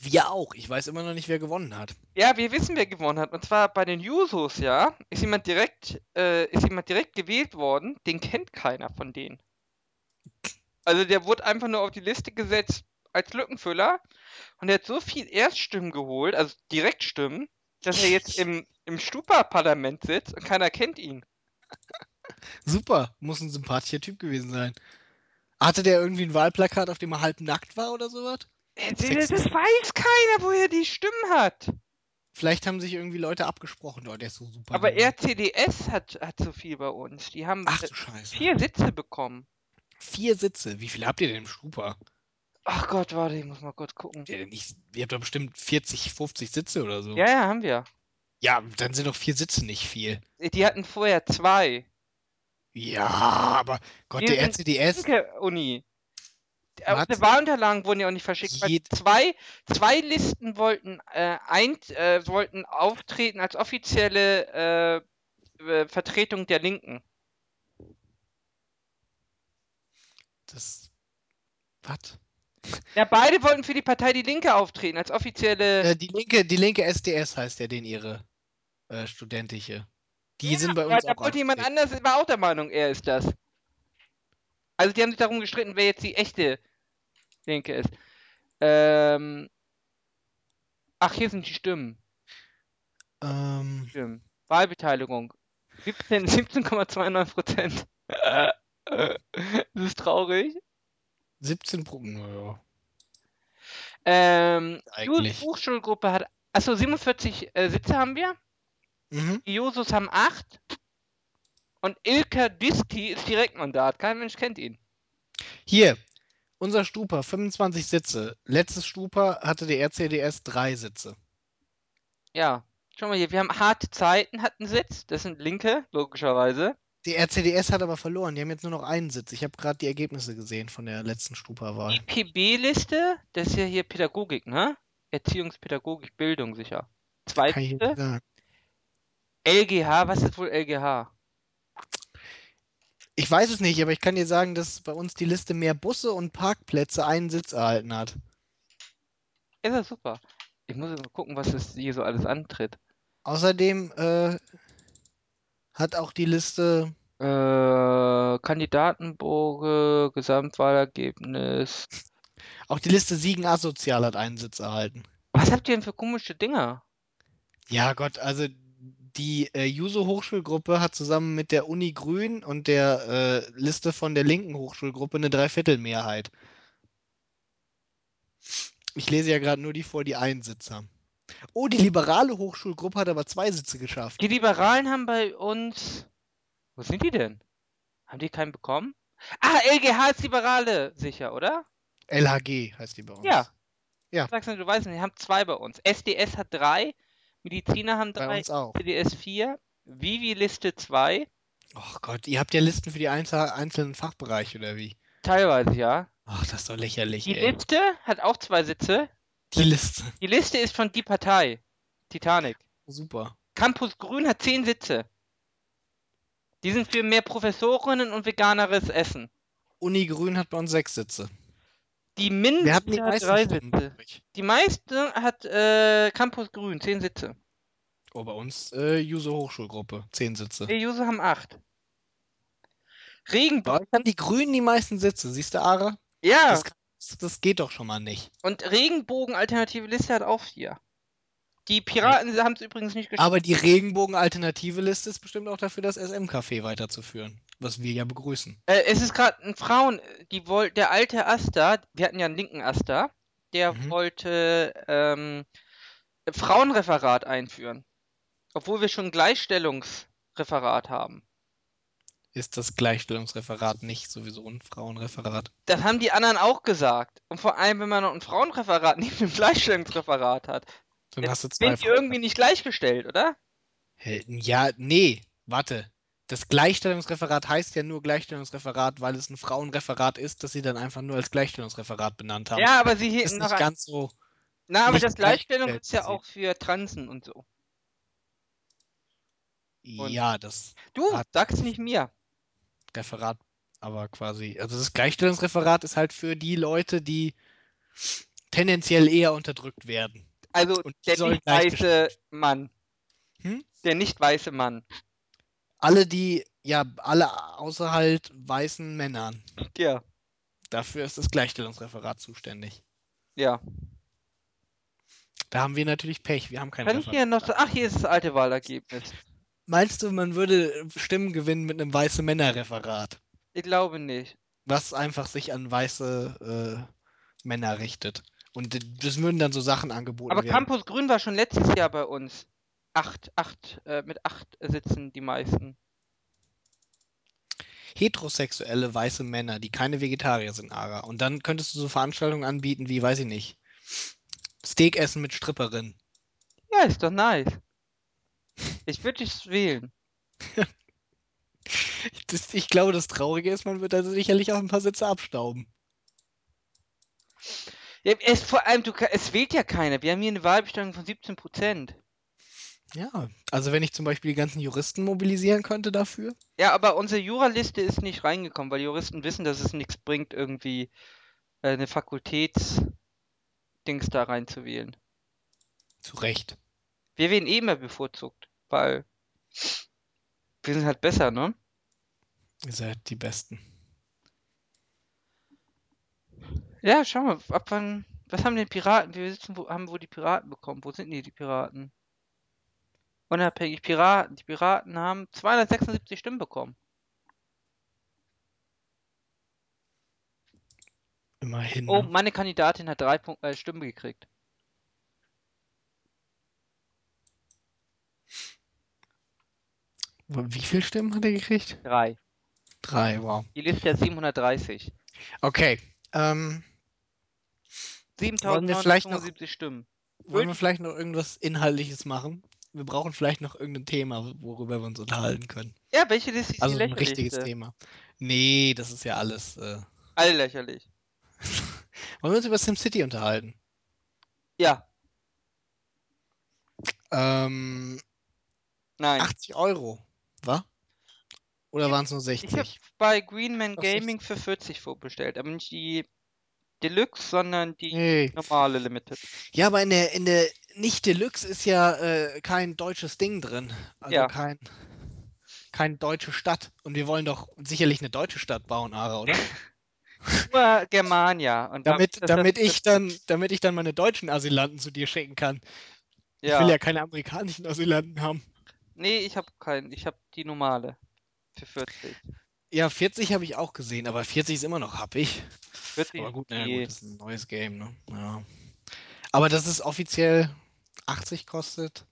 Wir auch. Ich weiß immer noch nicht, wer gewonnen hat. Ja, wir wissen, wer gewonnen hat. Und zwar bei den Jusos, ja, ist jemand direkt, äh, ist jemand direkt gewählt worden, den kennt keiner von denen. Also der wurde einfach nur auf die Liste gesetzt als Lückenfüller und der hat so viel Erststimmen geholt, also Direktstimmen, dass er jetzt im, im Stupa-Parlament sitzt und keiner kennt ihn. Super. Muss ein sympathischer Typ gewesen sein. Hatte der irgendwie ein Wahlplakat, auf dem er halb nackt war oder sowas? Äh, Das, das Sexist. weiß keiner, woher die Stimmen hat. Vielleicht haben sich irgendwie Leute abgesprochen. Oh, der ist so super. Aber gewesen. RCDS hat, hat so viel bei uns. Die haben Ach äh, vier Sitze bekommen. Vier Sitze. Wie viele habt ihr denn im Stupa? Ach Gott, warte, ich muss mal kurz gucken. Denn nicht, ihr habt doch bestimmt 40, 50 Sitze oder so. Ja, ja, haben wir. Ja, dann sind doch vier Sitze nicht viel. Die hatten vorher zwei. Ja, aber Gott, Wir der. Linke Uni. Die- aber Die Wahlunterlagen wurden ja auch nicht verschickt, weil zwei, zwei Listen wollten, äh, ein, äh, wollten auftreten als offizielle äh, äh, Vertretung der Linken. Das. Was? Ja, beide wollten für die Partei Die Linke auftreten, als offizielle. Äh, die linke, die linke SDS heißt ja den ihre äh, studentische. Die Ja, sind bei uns da auch wollte jemand anders, war auch der Meinung, er ist das. Also die haben sich darum gestritten, wer jetzt die echte Linke ist. Ähm, ach, hier sind die Stimmen. Ähm, Stimmen. Wahlbeteiligung. 17 17,29 Prozent. das ist traurig. 17 Pro. Naja, Ähm, eigentlich. Hochschulgruppe hat. Achso, 47 äh, Sitze haben wir. Mhm. Die Jusos haben 8. Und Ilka Diski ist Direktmandat. Kein Mensch kennt ihn. Hier, unser Stupa, 25 Sitze. Letztes Stupa hatte der RCDS drei Sitze. Ja. Schau mal hier, wir haben harte Zeiten, hat einen Sitz. Das sind Linke, logischerweise. Der RCDS hat aber verloren. Die haben jetzt nur noch einen Sitz. Ich habe gerade die Ergebnisse gesehen von der letzten Stupa-Wahl. Die PB-Liste, das ist ja hier Pädagogik, ne? Erziehungspädagogik, Bildung sicher. Zwei Kann ich nicht Sitze. LGH, was ist wohl LGH? Ich weiß es nicht, aber ich kann dir sagen, dass bei uns die Liste mehr Busse und Parkplätze einen Sitz erhalten hat. Ist ja super. Ich muss jetzt mal gucken, was es hier so alles antritt. Außerdem äh, hat auch die Liste Äh, Kandidatenbogen, Gesamtwahlergebnis. Auch die Liste Siegen Asozial hat einen Sitz erhalten. Was habt ihr denn für komische Dinger? Ja, Gott, also die äh, Juso-Hochschulgruppe hat zusammen mit der Uni Grün und der äh, Liste von der linken Hochschulgruppe eine Dreiviertelmehrheit. Ich lese ja gerade nur die vor, die einen Sitz haben. Oh, die liberale Hochschulgruppe hat aber zwei Sitze geschafft. Die Liberalen haben bei uns. Wo sind die denn? Haben die keinen bekommen? Ah, LGH ist Liberale, sicher, oder? LHG heißt die bei uns. Ja. Ja. Sagst du, du weißt nicht, die haben zwei bei uns. SDS hat drei, Mediziner haben drei. CDS vier, Vivi-Liste zwei, Oh Gott, ihr habt ja Listen für die einzel einzelnen Fachbereiche oder wie? teilweise ja. Ach, das ist doch lächerlich, Die ey. Liste hat auch zwei Sitze. Die Liste. Die Liste ist von Die Partei. Titanic. Super. Campus Grün hat zehn Sitze. Die sind für mehr Professorinnen und veganeres Essen. Uni Grün hat bei uns sechs Sitze. Die die Mindeste hat meisten drei Stimmen. Sitze. Die meiste hat äh, Campus Grün, zehn Sitze. Oh, bei uns äh, Juso Hochschulgruppe, zehn Sitze. Wir User haben acht. Bei Regenbogen. euch haben die Grünen die meisten Sitze. Siehst du, Ara? Ja, Das, das geht doch schon mal nicht. und Regenbogen Alternative Liste hat auch vier. Die Piraten haben es übrigens nicht geschafft. Aber die Regenbogen-alternative Liste ist bestimmt auch dafür, das SM-Café weiterzuführen. Was wir ja begrüßen. Äh, es ist gerade ein Frauen, die wollte, der alte Asta, wir hatten ja einen linken Asta, der Mhm. wollte ähm, Frauenreferat einführen. Obwohl wir schon ein Gleichstellungsreferat haben. Ist das Gleichstellungsreferat nicht sowieso ein Frauenreferat? Das haben die anderen auch gesagt. Und vor allem, wenn man noch ein Frauenreferat neben dem Gleichstellungsreferat hat, Dann hast du zwei sind die irgendwie nicht gleichgestellt, oder? Ja, nee, warte. Das Gleichstellungsreferat heißt ja nur Gleichstellungsreferat, weil es ein Frauenreferat ist, das sie dann einfach nur als Gleichstellungsreferat benannt haben. Ja, aber sie ist hielten noch nicht ganz so. Na, aber das Gleichstellung ist ja auch für Transen und so. Und- Ja, das Du, Hat- sag's nicht mir. Referat, aber quasi. Also das Gleichstellungsreferat ist halt für die Leute, die tendenziell eher unterdrückt werden. Also Und der nicht weiße Mann. Hm? Der nicht weiße Mann. Alle, die, ja, alle außer halt weißen Männern. Ja. Dafür ist das Gleichstellungsreferat zuständig. Ja. Da haben wir natürlich Pech. Wir haben kein Kann ich hier noch. Ach, hier ist das alte Wahlergebnis. Meinst du, man würde Stimmen gewinnen mit einem weiße Männer-Referat? Ich glaube nicht. Was einfach sich an weiße äh, Männer richtet. Und das würden dann so Sachen angeboten Aber werden. Campus Grün war schon letztes Jahr bei uns. Acht, acht, äh, mit acht sitzen die meisten. Heterosexuelle weiße Männer, die keine Vegetarier sind, Ara. Und dann könntest du so Veranstaltungen anbieten wie, weiß ich nicht, Steak essen mit Stripperin. Ja, ist doch nice. Ich würde dich wählen. Das, ich glaube, das Traurige ist, man wird da sicherlich auch ein paar Sitze abstauben. Ja, es, vor allem, du, es wählt ja keiner. Wir haben hier eine Wahlbestellung von 17 Prozent. Ja, also wenn ich zum Beispiel die ganzen Juristen mobilisieren könnte dafür. Ja, aber unsere Juraliste ist nicht reingekommen, weil Juristen wissen, dass es nichts bringt, irgendwie äh, eine Fakultätsdings da reinzuwählen. Zu Recht. Wir werden eh immer bevorzugt, weil wir sind halt besser, ne? Ihr seid die Besten. Ja, schau mal, ab wann. Was haben denn Piraten? Wir sitzen, wo haben wo die Piraten bekommen? Wo sind die, die Piraten? Unabhängig Piraten. Die Piraten haben 276 Stimmen bekommen. Immerhin. Oh, ne? meine Kandidatin hat drei Punkt, äh, Stimmen gekriegt. Wie viele Stimmen hat er gekriegt? Drei. Drei, wow. Die Liste hat 730. Okay. Ähm, Wollen wir vielleicht noch- 7975 Stimmen. wollen wir vielleicht noch irgendwas Inhaltliches machen? Wir brauchen vielleicht noch irgendein Thema, worüber wir uns unterhalten können. Ja, welche Liste ist Also die ein richtiges? Thema. Nee, das ist ja alles. Äh... Alle lächerlich. Wollen wir uns über SimCity unterhalten? Ja, Ähm, nein. 80 Euro, wa? Oder waren es nur Ich habe 60? bei Greenman Gaming für 40 vorbestellt, aber nicht die Deluxe, sondern die Nee. normale Limited. Ja, aber in der, in der nicht Deluxe ist ja äh, kein deutsches Ding drin. Also Ja. kein, kein deutsche Stadt. Und wir wollen doch sicherlich eine deutsche Stadt bauen, Ara, oder? Nur Germania. Und Damit, das- damit ich dann, damit ich dann meine deutschen Asylanten zu dir schicken kann. Ich Ja. will ja keine amerikanischen Asylanten haben. Nee, ich habe keinen. Ich habe die normale. Für 40. Ja, 40 habe ich auch gesehen, aber 40 ist immer noch happig. 40 Aber ist gut, na okay. gut, das ist ein neues Game, ne? Ja. Aber dass es offiziell 80 kostet,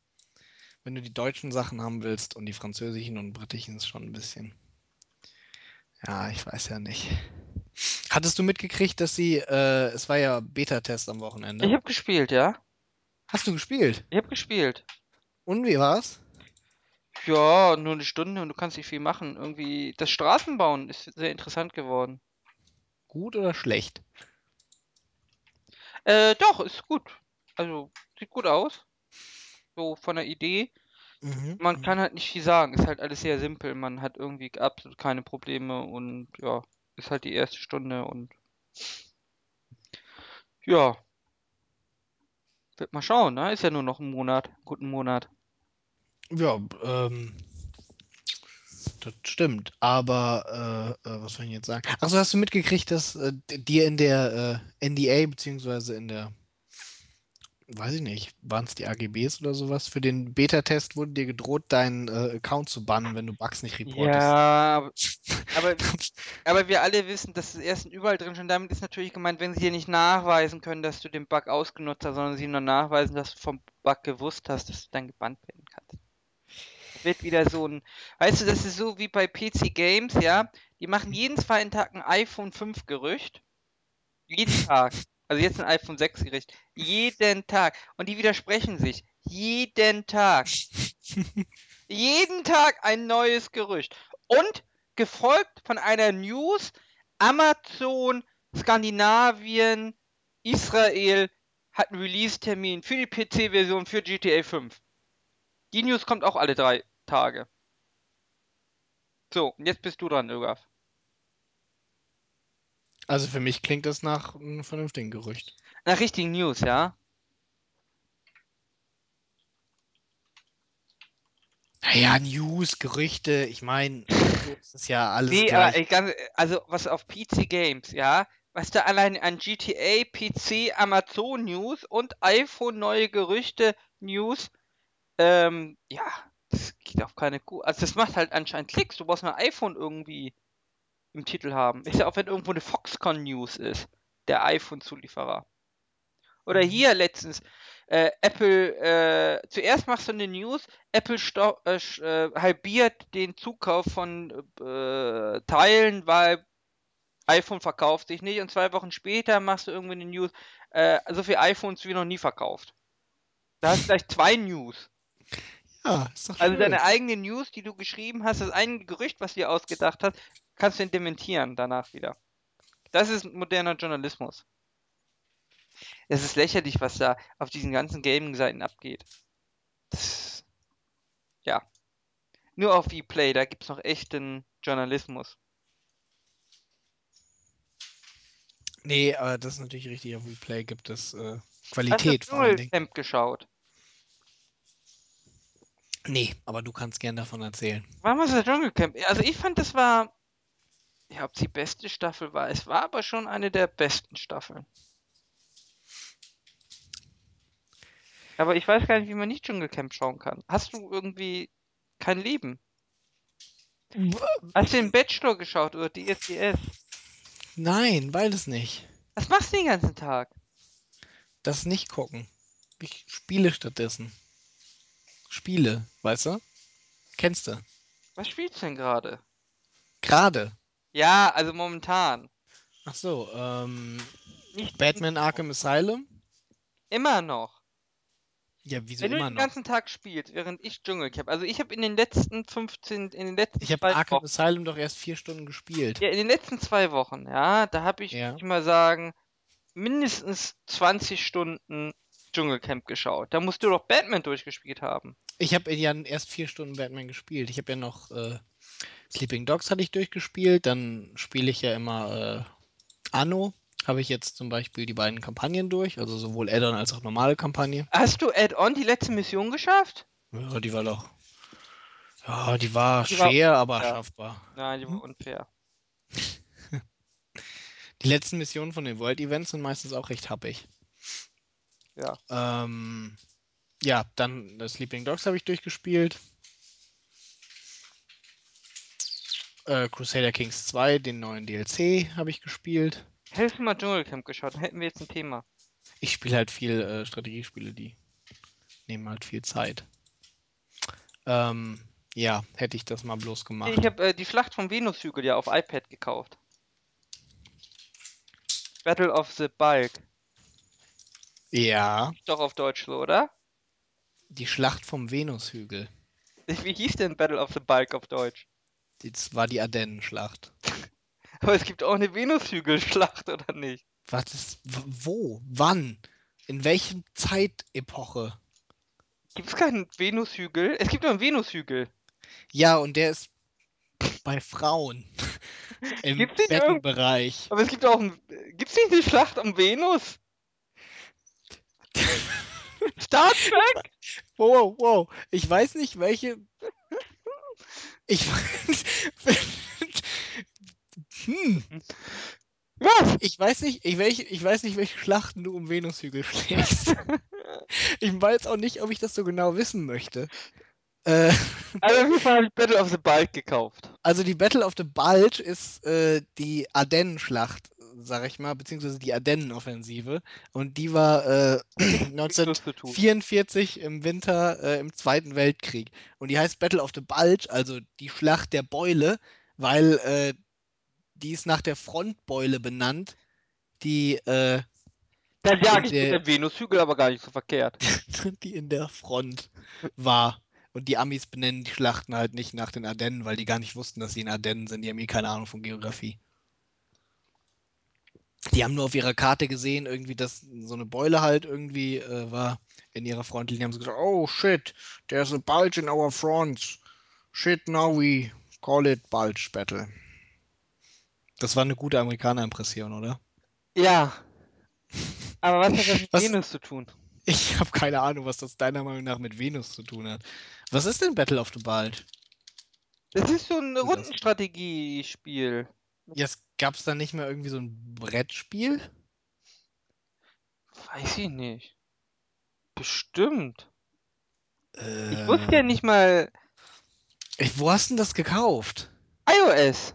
wenn du die deutschen Sachen haben willst und die französischen und britischen ist schon ein bisschen. Ja, ich weiß ja nicht. Hattest du mitgekriegt, dass sie, äh, es war ja Beta-Test am Wochenende. Ich habe gespielt, ja. Hast du gespielt? Ich habe gespielt. Und wie war's? Ja, nur eine Stunde und du kannst nicht viel machen. Irgendwie, das Straßenbauen ist sehr interessant geworden. Gut oder schlecht? Äh, doch, ist gut. Also, sieht gut aus. So von der Idee. Mhm. Man kann halt nicht viel sagen. Ist halt alles sehr simpel. Man hat irgendwie absolut keine Probleme und ja, ist halt die erste Stunde und ja. Wird mal schauen, ne? Ist ja nur noch ein Monat, guten Monat. Ja, ähm, das stimmt. Aber, äh, äh, was soll ich jetzt sagen? Achso, hast du mitgekriegt, dass äh, dir in der äh, NDA beziehungsweise in der weiß ich nicht, waren es die AGBs oder sowas? Für den Beta-Test wurde dir gedroht, deinen äh, Account zu bannen, wenn du Bugs nicht reportest. Ja, aber, aber, wir alle wissen, dass es erst überall drin schon. Damit ist natürlich gemeint, wenn sie dir nicht nachweisen können, dass du den Bug ausgenutzt hast, sondern sie nur nachweisen, dass du vom Bug gewusst hast, dass du dann gebannt werden. Das wird wieder so ein, weißt du, das ist so wie bei PC Games, ja. Die machen jeden zweiten Tag ein iPhone 5 Gerücht. Jeden Tag. Also jetzt ein iPhone 6 Gerücht. Jeden Tag. Und die widersprechen sich. Jeden Tag. Jeden Tag ein neues Gerücht. Und gefolgt von einer News, Amazon, Skandinavien, Israel hat einen Release-Termin für die PC-Version für GTA 5. Die News kommt auch alle drei Tage. So, jetzt bist du dran, Ögaf. Also für mich klingt das nach einem vernünftigen Gerücht. Nach richtigen News, ja? Naja, News, Gerüchte, ich meine, das ist ja alles Nee, gleich. aber ey, ganz, also was auf PC Games, ja? Was da allein an GTA, PC, Amazon News und iPhone neue Gerüchte News, ähm, ja, das geht auf keine Kuh. Also das macht halt anscheinend Klicks. Du brauchst ein iPhone irgendwie im Titel haben. Ist ja auch, wenn irgendwo eine Foxconn News ist, der iPhone-Zulieferer. Oder Mhm. hier letztens, äh, Apple, äh, zuerst machst du eine News, Apple äh, äh, halbiert den Zukauf von äh, Teilen, weil iPhone verkauft sich nicht und zwei Wochen später machst du irgendwie eine News, äh, so viele iPhones wie noch nie verkauft. Da hast du gleich zwei News. Ja, ist doch Also schön. deine eigene News, die du geschrieben hast, das eine Gerücht, was du dir ausgedacht hast, kannst du dementieren danach wieder. Das ist moderner Journalismus. Es ist lächerlich, was da auf diesen ganzen Gaming-Seiten abgeht. Das, ja. Nur auf Vplay, da gibt's noch echten Journalismus. Nee, aber das ist natürlich richtig. Auf Replay gibt es äh, Hast du Qualität vor allen Dingen. Geschaut? Nee, aber du kannst gern davon erzählen. War das Dschungelcamp? Also ich fand, das war, ja, ob es die beste Staffel war. Es war aber schon eine der besten Staffeln. Aber ich weiß gar nicht, wie man nicht Dschungelcamp schauen kann. Hast du irgendwie kein Leben? Hast du den Bachelor geschaut oder die SDS? Nein, beides nicht. Was machst du den ganzen Tag? Das nicht gucken. Ich spiele stattdessen. Spiele, weißt du? Kennst du? Was spielst du denn gerade? Gerade. Ja, also momentan. Ach so, ähm, Nicht Batman Arkham Asylum? immer noch. Ja, wieso Wenn du immer den noch? ganzen Tag spielst, während ich Dschungelcamp. Also ich habe in den letzten 15, in den letzten Ich habe Arkham Wochen. Asylum doch erst vier Stunden gespielt. Ja, in den letzten zwei Wochen, ja, da habe ich, Ja. ich mal sagen, mindestens 20 Stunden Dschungelcamp geschaut. Da musst du doch Batman durchgespielt haben. Ich habe ja erst vier Stunden Batman gespielt. Ich habe ja noch äh, Sleeping Dogs hatte ich durchgespielt. Dann spiele ich ja immer äh, Anno. Habe ich jetzt zum Beispiel die beiden Kampagnen durch, also sowohl Add-on als auch normale Kampagne. Hast du Add-on die letzte Mission geschafft? Ja, die war doch. Ja, die war Die war schwer, aber ja. schaffbar. Nein, die war Hm? unfair. Die letzten Missionen von den World Events sind meistens auch recht happig. Ja. Ähm, ja, dann Sleeping Dogs habe ich durchgespielt. Äh, Crusader Kings 2, den neuen DLC, habe ich gespielt. Hättest du mal Dschungelcamp geschaut, dann hätten wir jetzt ein Thema. Ich spiele halt viel äh, Strategiespiele, die nehmen halt viel Zeit. Ähm, ja, hätte ich das mal bloß gemacht. Ich habe äh, die Schlacht vom Venushügel ja auf iPad gekauft. Battle of the Bulk. Ja, Doch auf Deutsch so, oder? Die Schlacht vom Venushügel. Wie hieß denn Battle of the Bulk auf Deutsch? Das war die Ardennenschlacht. Aber es gibt auch eine Venushügelschlacht, oder nicht? Was ist. Wo? Wann? In welchem Zeitepoche? Gibt es keinen Venushügel? Es gibt nur einen Venushügel. Ja, und der ist bei Frauen. Im Gibt's Beckenbereich. Aber es gibt auch ein. Gibt's nicht eine Schlacht um Venus? Star Trek? Wow, wow. Ich weiß nicht, welche. Ich weiß. hm. Was? Ich weiß nicht, ich, welch, ich weiß nicht, welche Schlachten du um Venushügel schlägst. ich weiß auch nicht, ob ich das so genau wissen möchte. Äh, Also auf jeden Fall habe ich Battle of the Bulge gekauft. also die Battle of the Bulge ist äh, die Ardennenschlacht, sag ich mal, beziehungsweise die Ardennenoffensive. Und die war äh, Nichts zu tun. 1944 im Winter äh, im Zweiten Weltkrieg. Und die heißt Battle of the Bulge, also die Schlacht der Beule, weil äh, die ist nach der Frontbeule benannt, die, äh, Dann jag ich der- mit dem Venushügel aber gar nicht so verkehrt. die in der Front war. Und die Amis benennen die Schlachten halt nicht nach den Ardennen, weil die gar nicht wussten, dass sie in Ardennen sind. Die haben eh keine Ahnung von Geografie. Die haben nur auf ihrer Karte gesehen, irgendwie, dass so eine Beule halt irgendwie äh, war in ihrer Frontlinie. Haben sie gesagt, oh shit, there's a bulge in our fronts. Shit, now we call it bulge battle. Das war eine gute Amerikaner-Impression, oder? Ja. Aber was hat das mit Was- Venus zu tun? Ich habe keine Ahnung, was das deiner Meinung nach mit Venus zu tun hat. Was ist denn Battle of the Bulge? Das ist so ein? Rundenstrategiespiel. Jetzt gab es da nicht mehr irgendwie so ein Brettspiel? Weiß ich nicht. Bestimmt. Äh, Ich wusste ja nicht mal Ich, wo hast du denn das gekauft? iOS.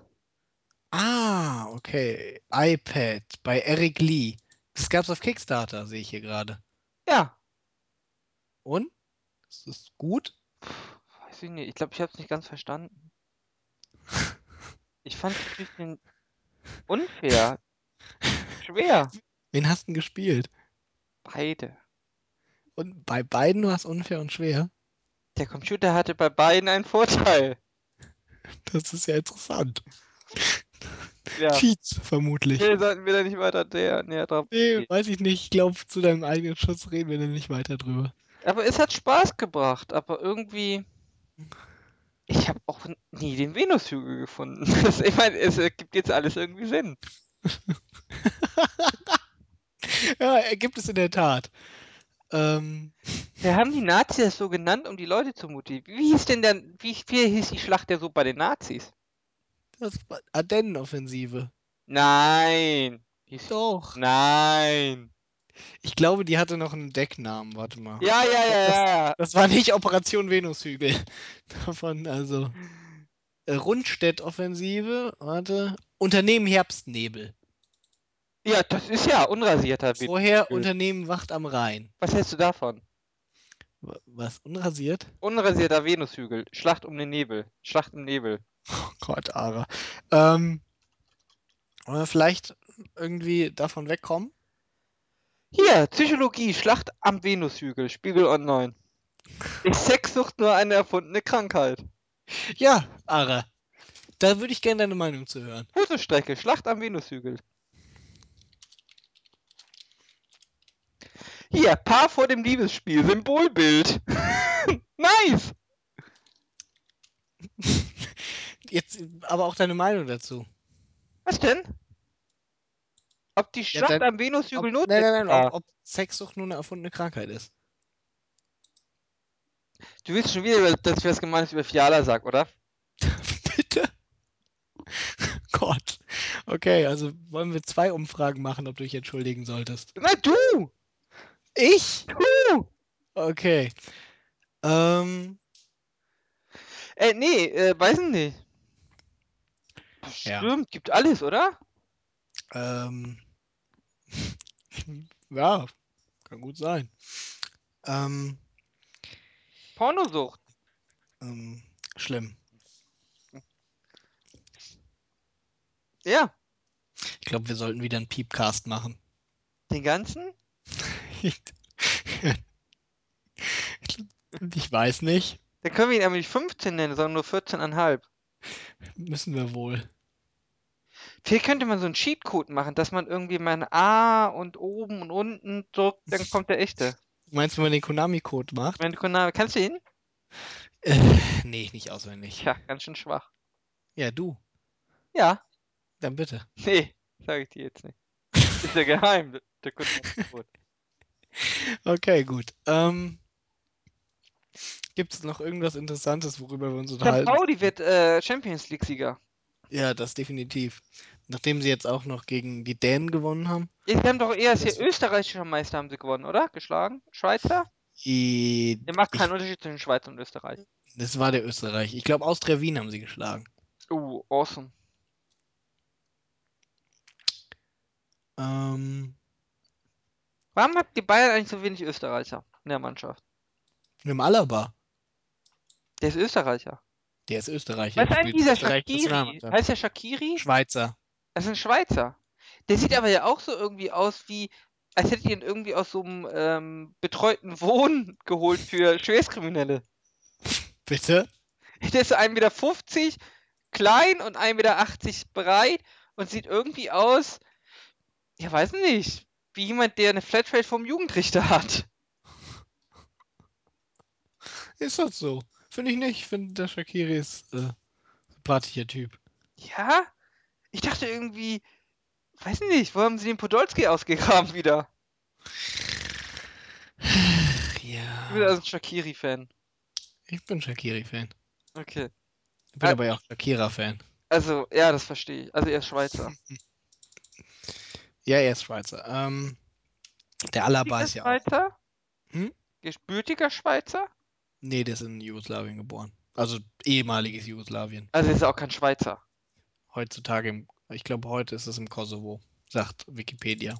Ah, okay. iPad bei Eric Lee. Das gab's auf Kickstarter, sehe ich hier gerade. Ja. Und? Ist das gut? Weiß ich nicht. Ich glaube, ich habe es nicht ganz verstanden. Ich fand es ein bisschen unfair. Schwer. Wen hast du denn gespielt? Beide. Und bei beiden war es unfair und schwer. Der Computer hatte bei beiden einen Vorteil. Das ist ja interessant. Ja. Cheats, vermutlich. Nee, sollten wir da nicht weiter näher, näher drauf Nee, eingehen. weiß ich nicht. Ich glaube, zu deinem eigenen Schutz reden wir dann nicht weiter drüber. Aber es hat Spaß gebracht, aber irgendwie. Ich habe auch nie den Venushügel gefunden. Ich meine, es ergibt jetzt alles irgendwie Sinn. Ja, ergibt es in der Tat. Ähm, Wir haben die Nazis das so genannt, um die Leute zu motivieren. Wie hieß denn der, wie, wie hieß die Schlacht der so bei den Nazis? das war Ardennenoffensive. Nein. Hieß, Doch. nein. Ich glaube, die hatte noch einen Decknamen. Warte mal. Ja, ja, ja, ja, ja. Das war nicht Operation Venushügel. Davon, also. Äh, Rundstedt-Offensive. Warte. Unternehmen Herbstnebel. Ja, das ist ja unrasierter Venushügel. Vorher Unternehmen Wacht am Rhein. Was hältst du davon? Wa- Was? Unrasiert? Unrasierter Venushügel. Schlacht um den Nebel. Schlacht im Nebel. Oh Gott, Ara. Ähm. Wollen wir vielleicht irgendwie davon wegkommen? Hier, Psychologie, Schlacht am Venushügel, Spiegel Online. Ist Sexsucht nur eine erfundene Krankheit? Ja, Ara. Da würde ich gerne deine Meinung zu hören. Fotostrecke, Schlacht am Venushügel. Hier, Paar vor dem Liebesspiel, Symbolbild. nice! Jetzt aber auch deine Meinung dazu. Was denn? Ob die Schlacht dann- am Venushügel nein, notwendig nein, nein, war? ob, ob Sexsucht nur eine erfundene Krankheit ist. Du willst schon wieder, dass ich was Gemeines über Fiala sag, oder? Bitte? Gott. Okay, also wollen wir zwei Umfragen machen, ob du dich entschuldigen solltest. Na du! Ich? Du! Okay. Ähm, Äh, nee, äh, weiß ich nicht. Ja. Stimmt, gibt alles, oder? ähm. ja, kann gut sein. Ähm, Pornosucht. ähm, schlimm. Ja, Ich glaube, wir sollten wieder einen Peepcast machen. den ganzen? ich weiß nicht. Dann können wir ihn aber nicht 15 nennen, sondern nur 14,5. Müssen wir wohl. Vielleicht könnte man so einen Cheatcode machen, dass man irgendwie mal ein A und oben und unten drückt, dann kommt der echte. Meinst du, wenn man den Konami-Code macht? Wenn Konami, kannst du ihn? Äh, nee, nicht auswendig. Tja, ganz schön schwach. Ja, du. Ja, Dann bitte. nee, sag ich dir jetzt nicht. Ist ja geheim, der Konami-Code. Okay, gut. Ähm, Gibt es noch irgendwas Interessantes, worüber wir uns unterhalten? Pauli wird äh, Champions League-Sieger. Ja, das definitiv. Nachdem sie jetzt auch noch gegen die Dänen gewonnen haben. Sie haben doch erst Das- österreichischer Meister haben sie gewonnen, oder? Geschlagen? Schweizer? i- Ihr macht ich, keinen Unterschied zwischen Schweiz und Österreich. das war der Österreich. Ich glaube, Austria Wien haben sie geschlagen. Uh, awesome. Ähm, Warum habt die Bayern eigentlich so wenig Österreicher in der Mannschaft? mit dem Alaba. Der ist Österreicher. Der ist Österreicher. Was ist der eigentlich spielt dieser Shakiri? Heißt der Shakiri? Schweizer. Das ist ein Schweizer. Der sieht aber ja auch so irgendwie aus wie, als hätte ihn irgendwie aus so einem ähm, betreuten Wohnen geholt für Schwerstkriminelle. Bitte? Der ist so 1,50 Meter klein und 1,80 Meter breit und sieht irgendwie aus, ja weiß nicht, wie jemand, der eine Flatrate vom Jugendrichter hat. Ist das so? Finde ich nicht. Ich finde, der Shakiri ist äh, sympathischer Typ. Ja? Ich dachte irgendwie, weiß nicht, wo haben sie den Podolski ausgegraben wieder? Ich bin Ja. also ein Shakiri-Fan. Ich bin Shakiri-Fan. Okay. Ich bin Ah. aber ja auch Shakira-Fan. Also, ja, das verstehe ich. Also er ist Schweizer. Ja, er ist Schweizer. Ähm, der Alaba ist ja auch. Schweizer? Hm? Gebürtiger Schweizer? Nee, der ist in Jugoslawien geboren. Also ehemaliges Jugoslawien. Also ist er auch kein Schweizer. Heutzutage, im, ich glaube, heute ist es im Kosovo, sagt Wikipedia.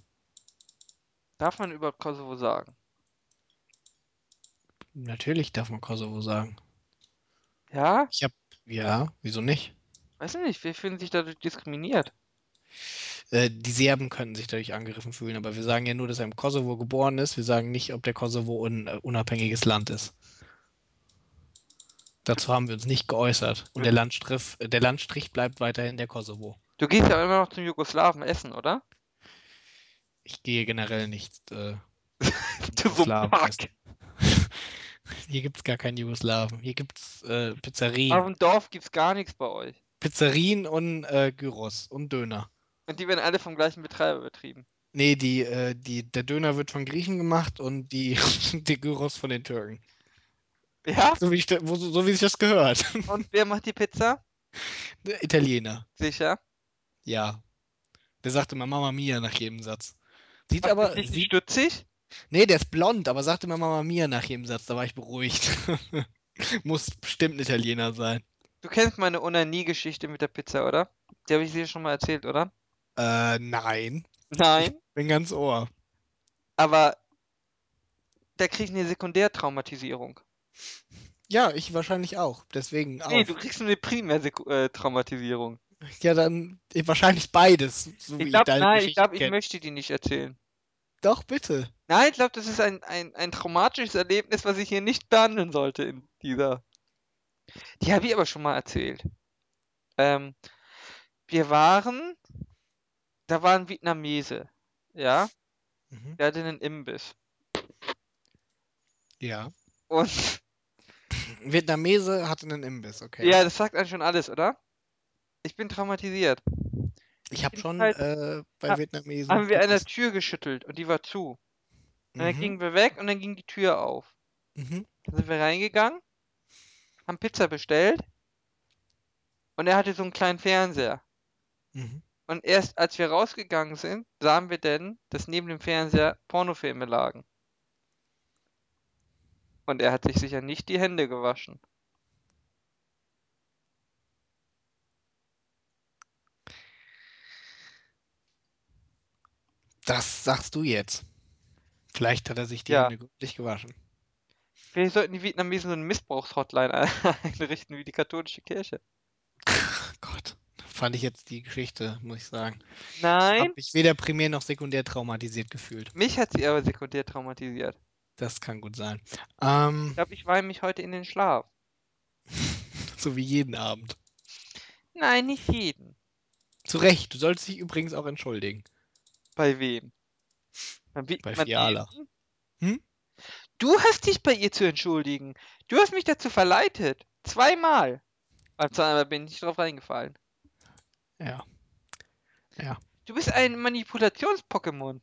Darf man über Kosovo sagen? Natürlich darf man Kosovo sagen. Ja? Ja, wieso nicht? Weiß ich nicht, wir fühlen sich dadurch diskriminiert. Äh, die Serben könnten sich dadurch angegriffen fühlen, aber wir sagen ja nur, dass er im Kosovo geboren ist. Wir sagen nicht, ob der Kosovo ein äh, unabhängiges Land ist. Dazu haben wir uns nicht geäußert. Und der Landstrich, äh, der Landstrich bleibt weiterhin der Kosovo. Du gehst ja immer noch zum Jugoslawen essen, oder? Ich gehe generell nicht. Äh, Du Jugoslawen essen. Hier gibt es gar keinen Jugoslawen. Hier gibt es äh, Pizzerien. Auf dem Dorf gibt's gar nichts bei euch. Pizzerien und äh, Gyros und Döner. Und die werden alle vom gleichen Betreiber betrieben. Nee, die, äh, die, der Döner wird von Griechen gemacht und die, die Gyros von den Türken. Ja? So wie, ich, wo, so wie sich das gehört. Und wer macht die Pizza? Der Italiener, Sicher. ja. Der sagte immer Mamma Mia nach jedem Satz. Sieht Macht aber. nicht Sieht, stutzig? nee, der ist blond, aber sagte immer Mamma Mia nach jedem Satz. Da war ich beruhigt. Muss bestimmt ein Italiener sein. Du kennst meine Onanie-Geschichte mit der Pizza, oder? Die habe ich dir schon mal erzählt, oder? Äh, nein. Nein. Bin ganz ohr. Aber da krieg ich eine Sekundärtraumatisierung. Ja, ich wahrscheinlich auch. Deswegen auch. Nee, du kriegst eine Primärtraumatisierung. Ja, dann eh, wahrscheinlich beides. So Ich glaube, nein, ich glaube, ich möchte die nicht erzählen. Doch, bitte. Nein, ich glaube, das ist ein, ein, ein traumatisches Erlebnis, was ich hier nicht behandeln sollte in dieser. Die habe ich aber schon mal erzählt. Ähm, wir waren, da war ein Vietnamese, ja, Mhm. der hatte einen Imbiss. Ja. Und Vietnamese hatte einen Imbiss, okay. ja, das sagt eigentlich schon alles, oder? Ich bin traumatisiert. ich habe schon Halt- äh, bei Ha- Vietnamesen. Haben wir an der gegessen. Tür geschüttelt und die war zu. Und dann Mhm. gingen wir weg und dann ging die Tür auf. Mhm. Dann sind wir reingegangen, haben Pizza bestellt und er hatte so einen kleinen Fernseher. Mhm. Und erst als wir rausgegangen sind, sahen wir denn, dass neben dem Fernseher Pornofilme lagen. Und er hat sich sicher nicht die Hände gewaschen. Das sagst du jetzt. Vielleicht hat er sich die Ja. Hände gründlich gewaschen. Vielleicht sollten die Vietnamesen so eine Missbrauchshotline einrichten wie die katholische Kirche. Gott, fand ich jetzt die Geschichte, muss ich sagen. Nein, Hab mich weder primär noch sekundär traumatisiert gefühlt. mich hat sie aber sekundär traumatisiert. Das kann gut sein. Ähm, Ich glaube, ich weine mich heute in den Schlaf. so wie jeden Abend. Nein, nicht jeden. Zu Recht, du solltest dich übrigens auch entschuldigen. Bei wem? Bei? Fiala. Hm? Du hast dich bei ihr zu entschuldigen. Du hast mich dazu verleitet. Zweimal. Beim zweiten Mal bin ich drauf reingefallen. Ja. Du bist ein Manipulations-Pokémon.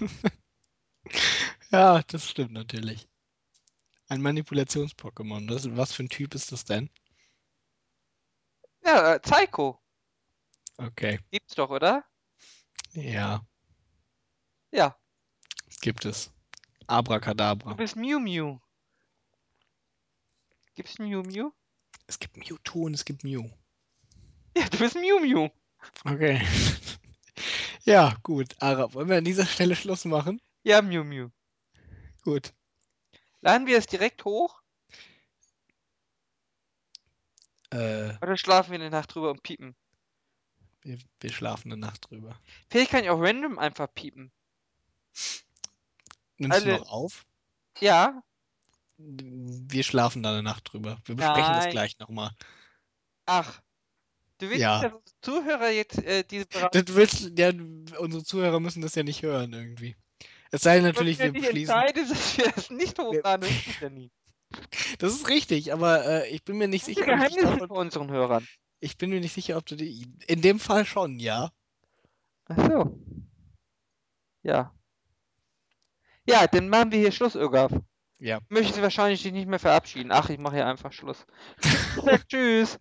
ja, das stimmt natürlich. Ein Manipulations-Pokémon. Was für ein Typ ist das denn? Ja, äh, Psycho. Okay. Gibt's doch, oder? Ja, Ja. gibt es. Du Abracadabra. bist Mew Mew. Gibt's Mew Mew? Es gibt Mewtwo und es gibt Mew. Ja, du bist Mew Mew. Okay. Ja, gut. Ara, wollen wir an dieser Stelle Schluss machen? Ja, Mew Mew. Gut. Laden wir es direkt hoch Äh, oder schlafen wir eine Nacht drüber und piepen? wir, wir schlafen eine Nacht drüber. Vielleicht kann ich auch random einfach piepen. Nimmst du Alle- noch auf? Ja, Wir schlafen da eine Nacht drüber. Wir besprechen das Nein. gleich nochmal. ach. Du willst, Ja. dass unsere Zuhörer jetzt äh, diese Beratung Das willst, ja, unsere Zuhörer müssen das ja nicht hören irgendwie. Es sei denn natürlich, wir beschließen. dass wir das nicht hochladen, das tut ja nie. Das ist richtig, aber äh, ich bin mir nicht Das ist sicher, ob ich, Geheimnis davon, vor unseren Hörern. ich bin mir nicht sicher, ob du die. In dem Fall schon, ja. Ach so. Ja. Ja, dann machen wir hier Schluss, Irgaf. Ja. Möchtest wahrscheinlich dich nicht mehr verabschieden. Ach, ich mache hier einfach Schluss. Tschüss.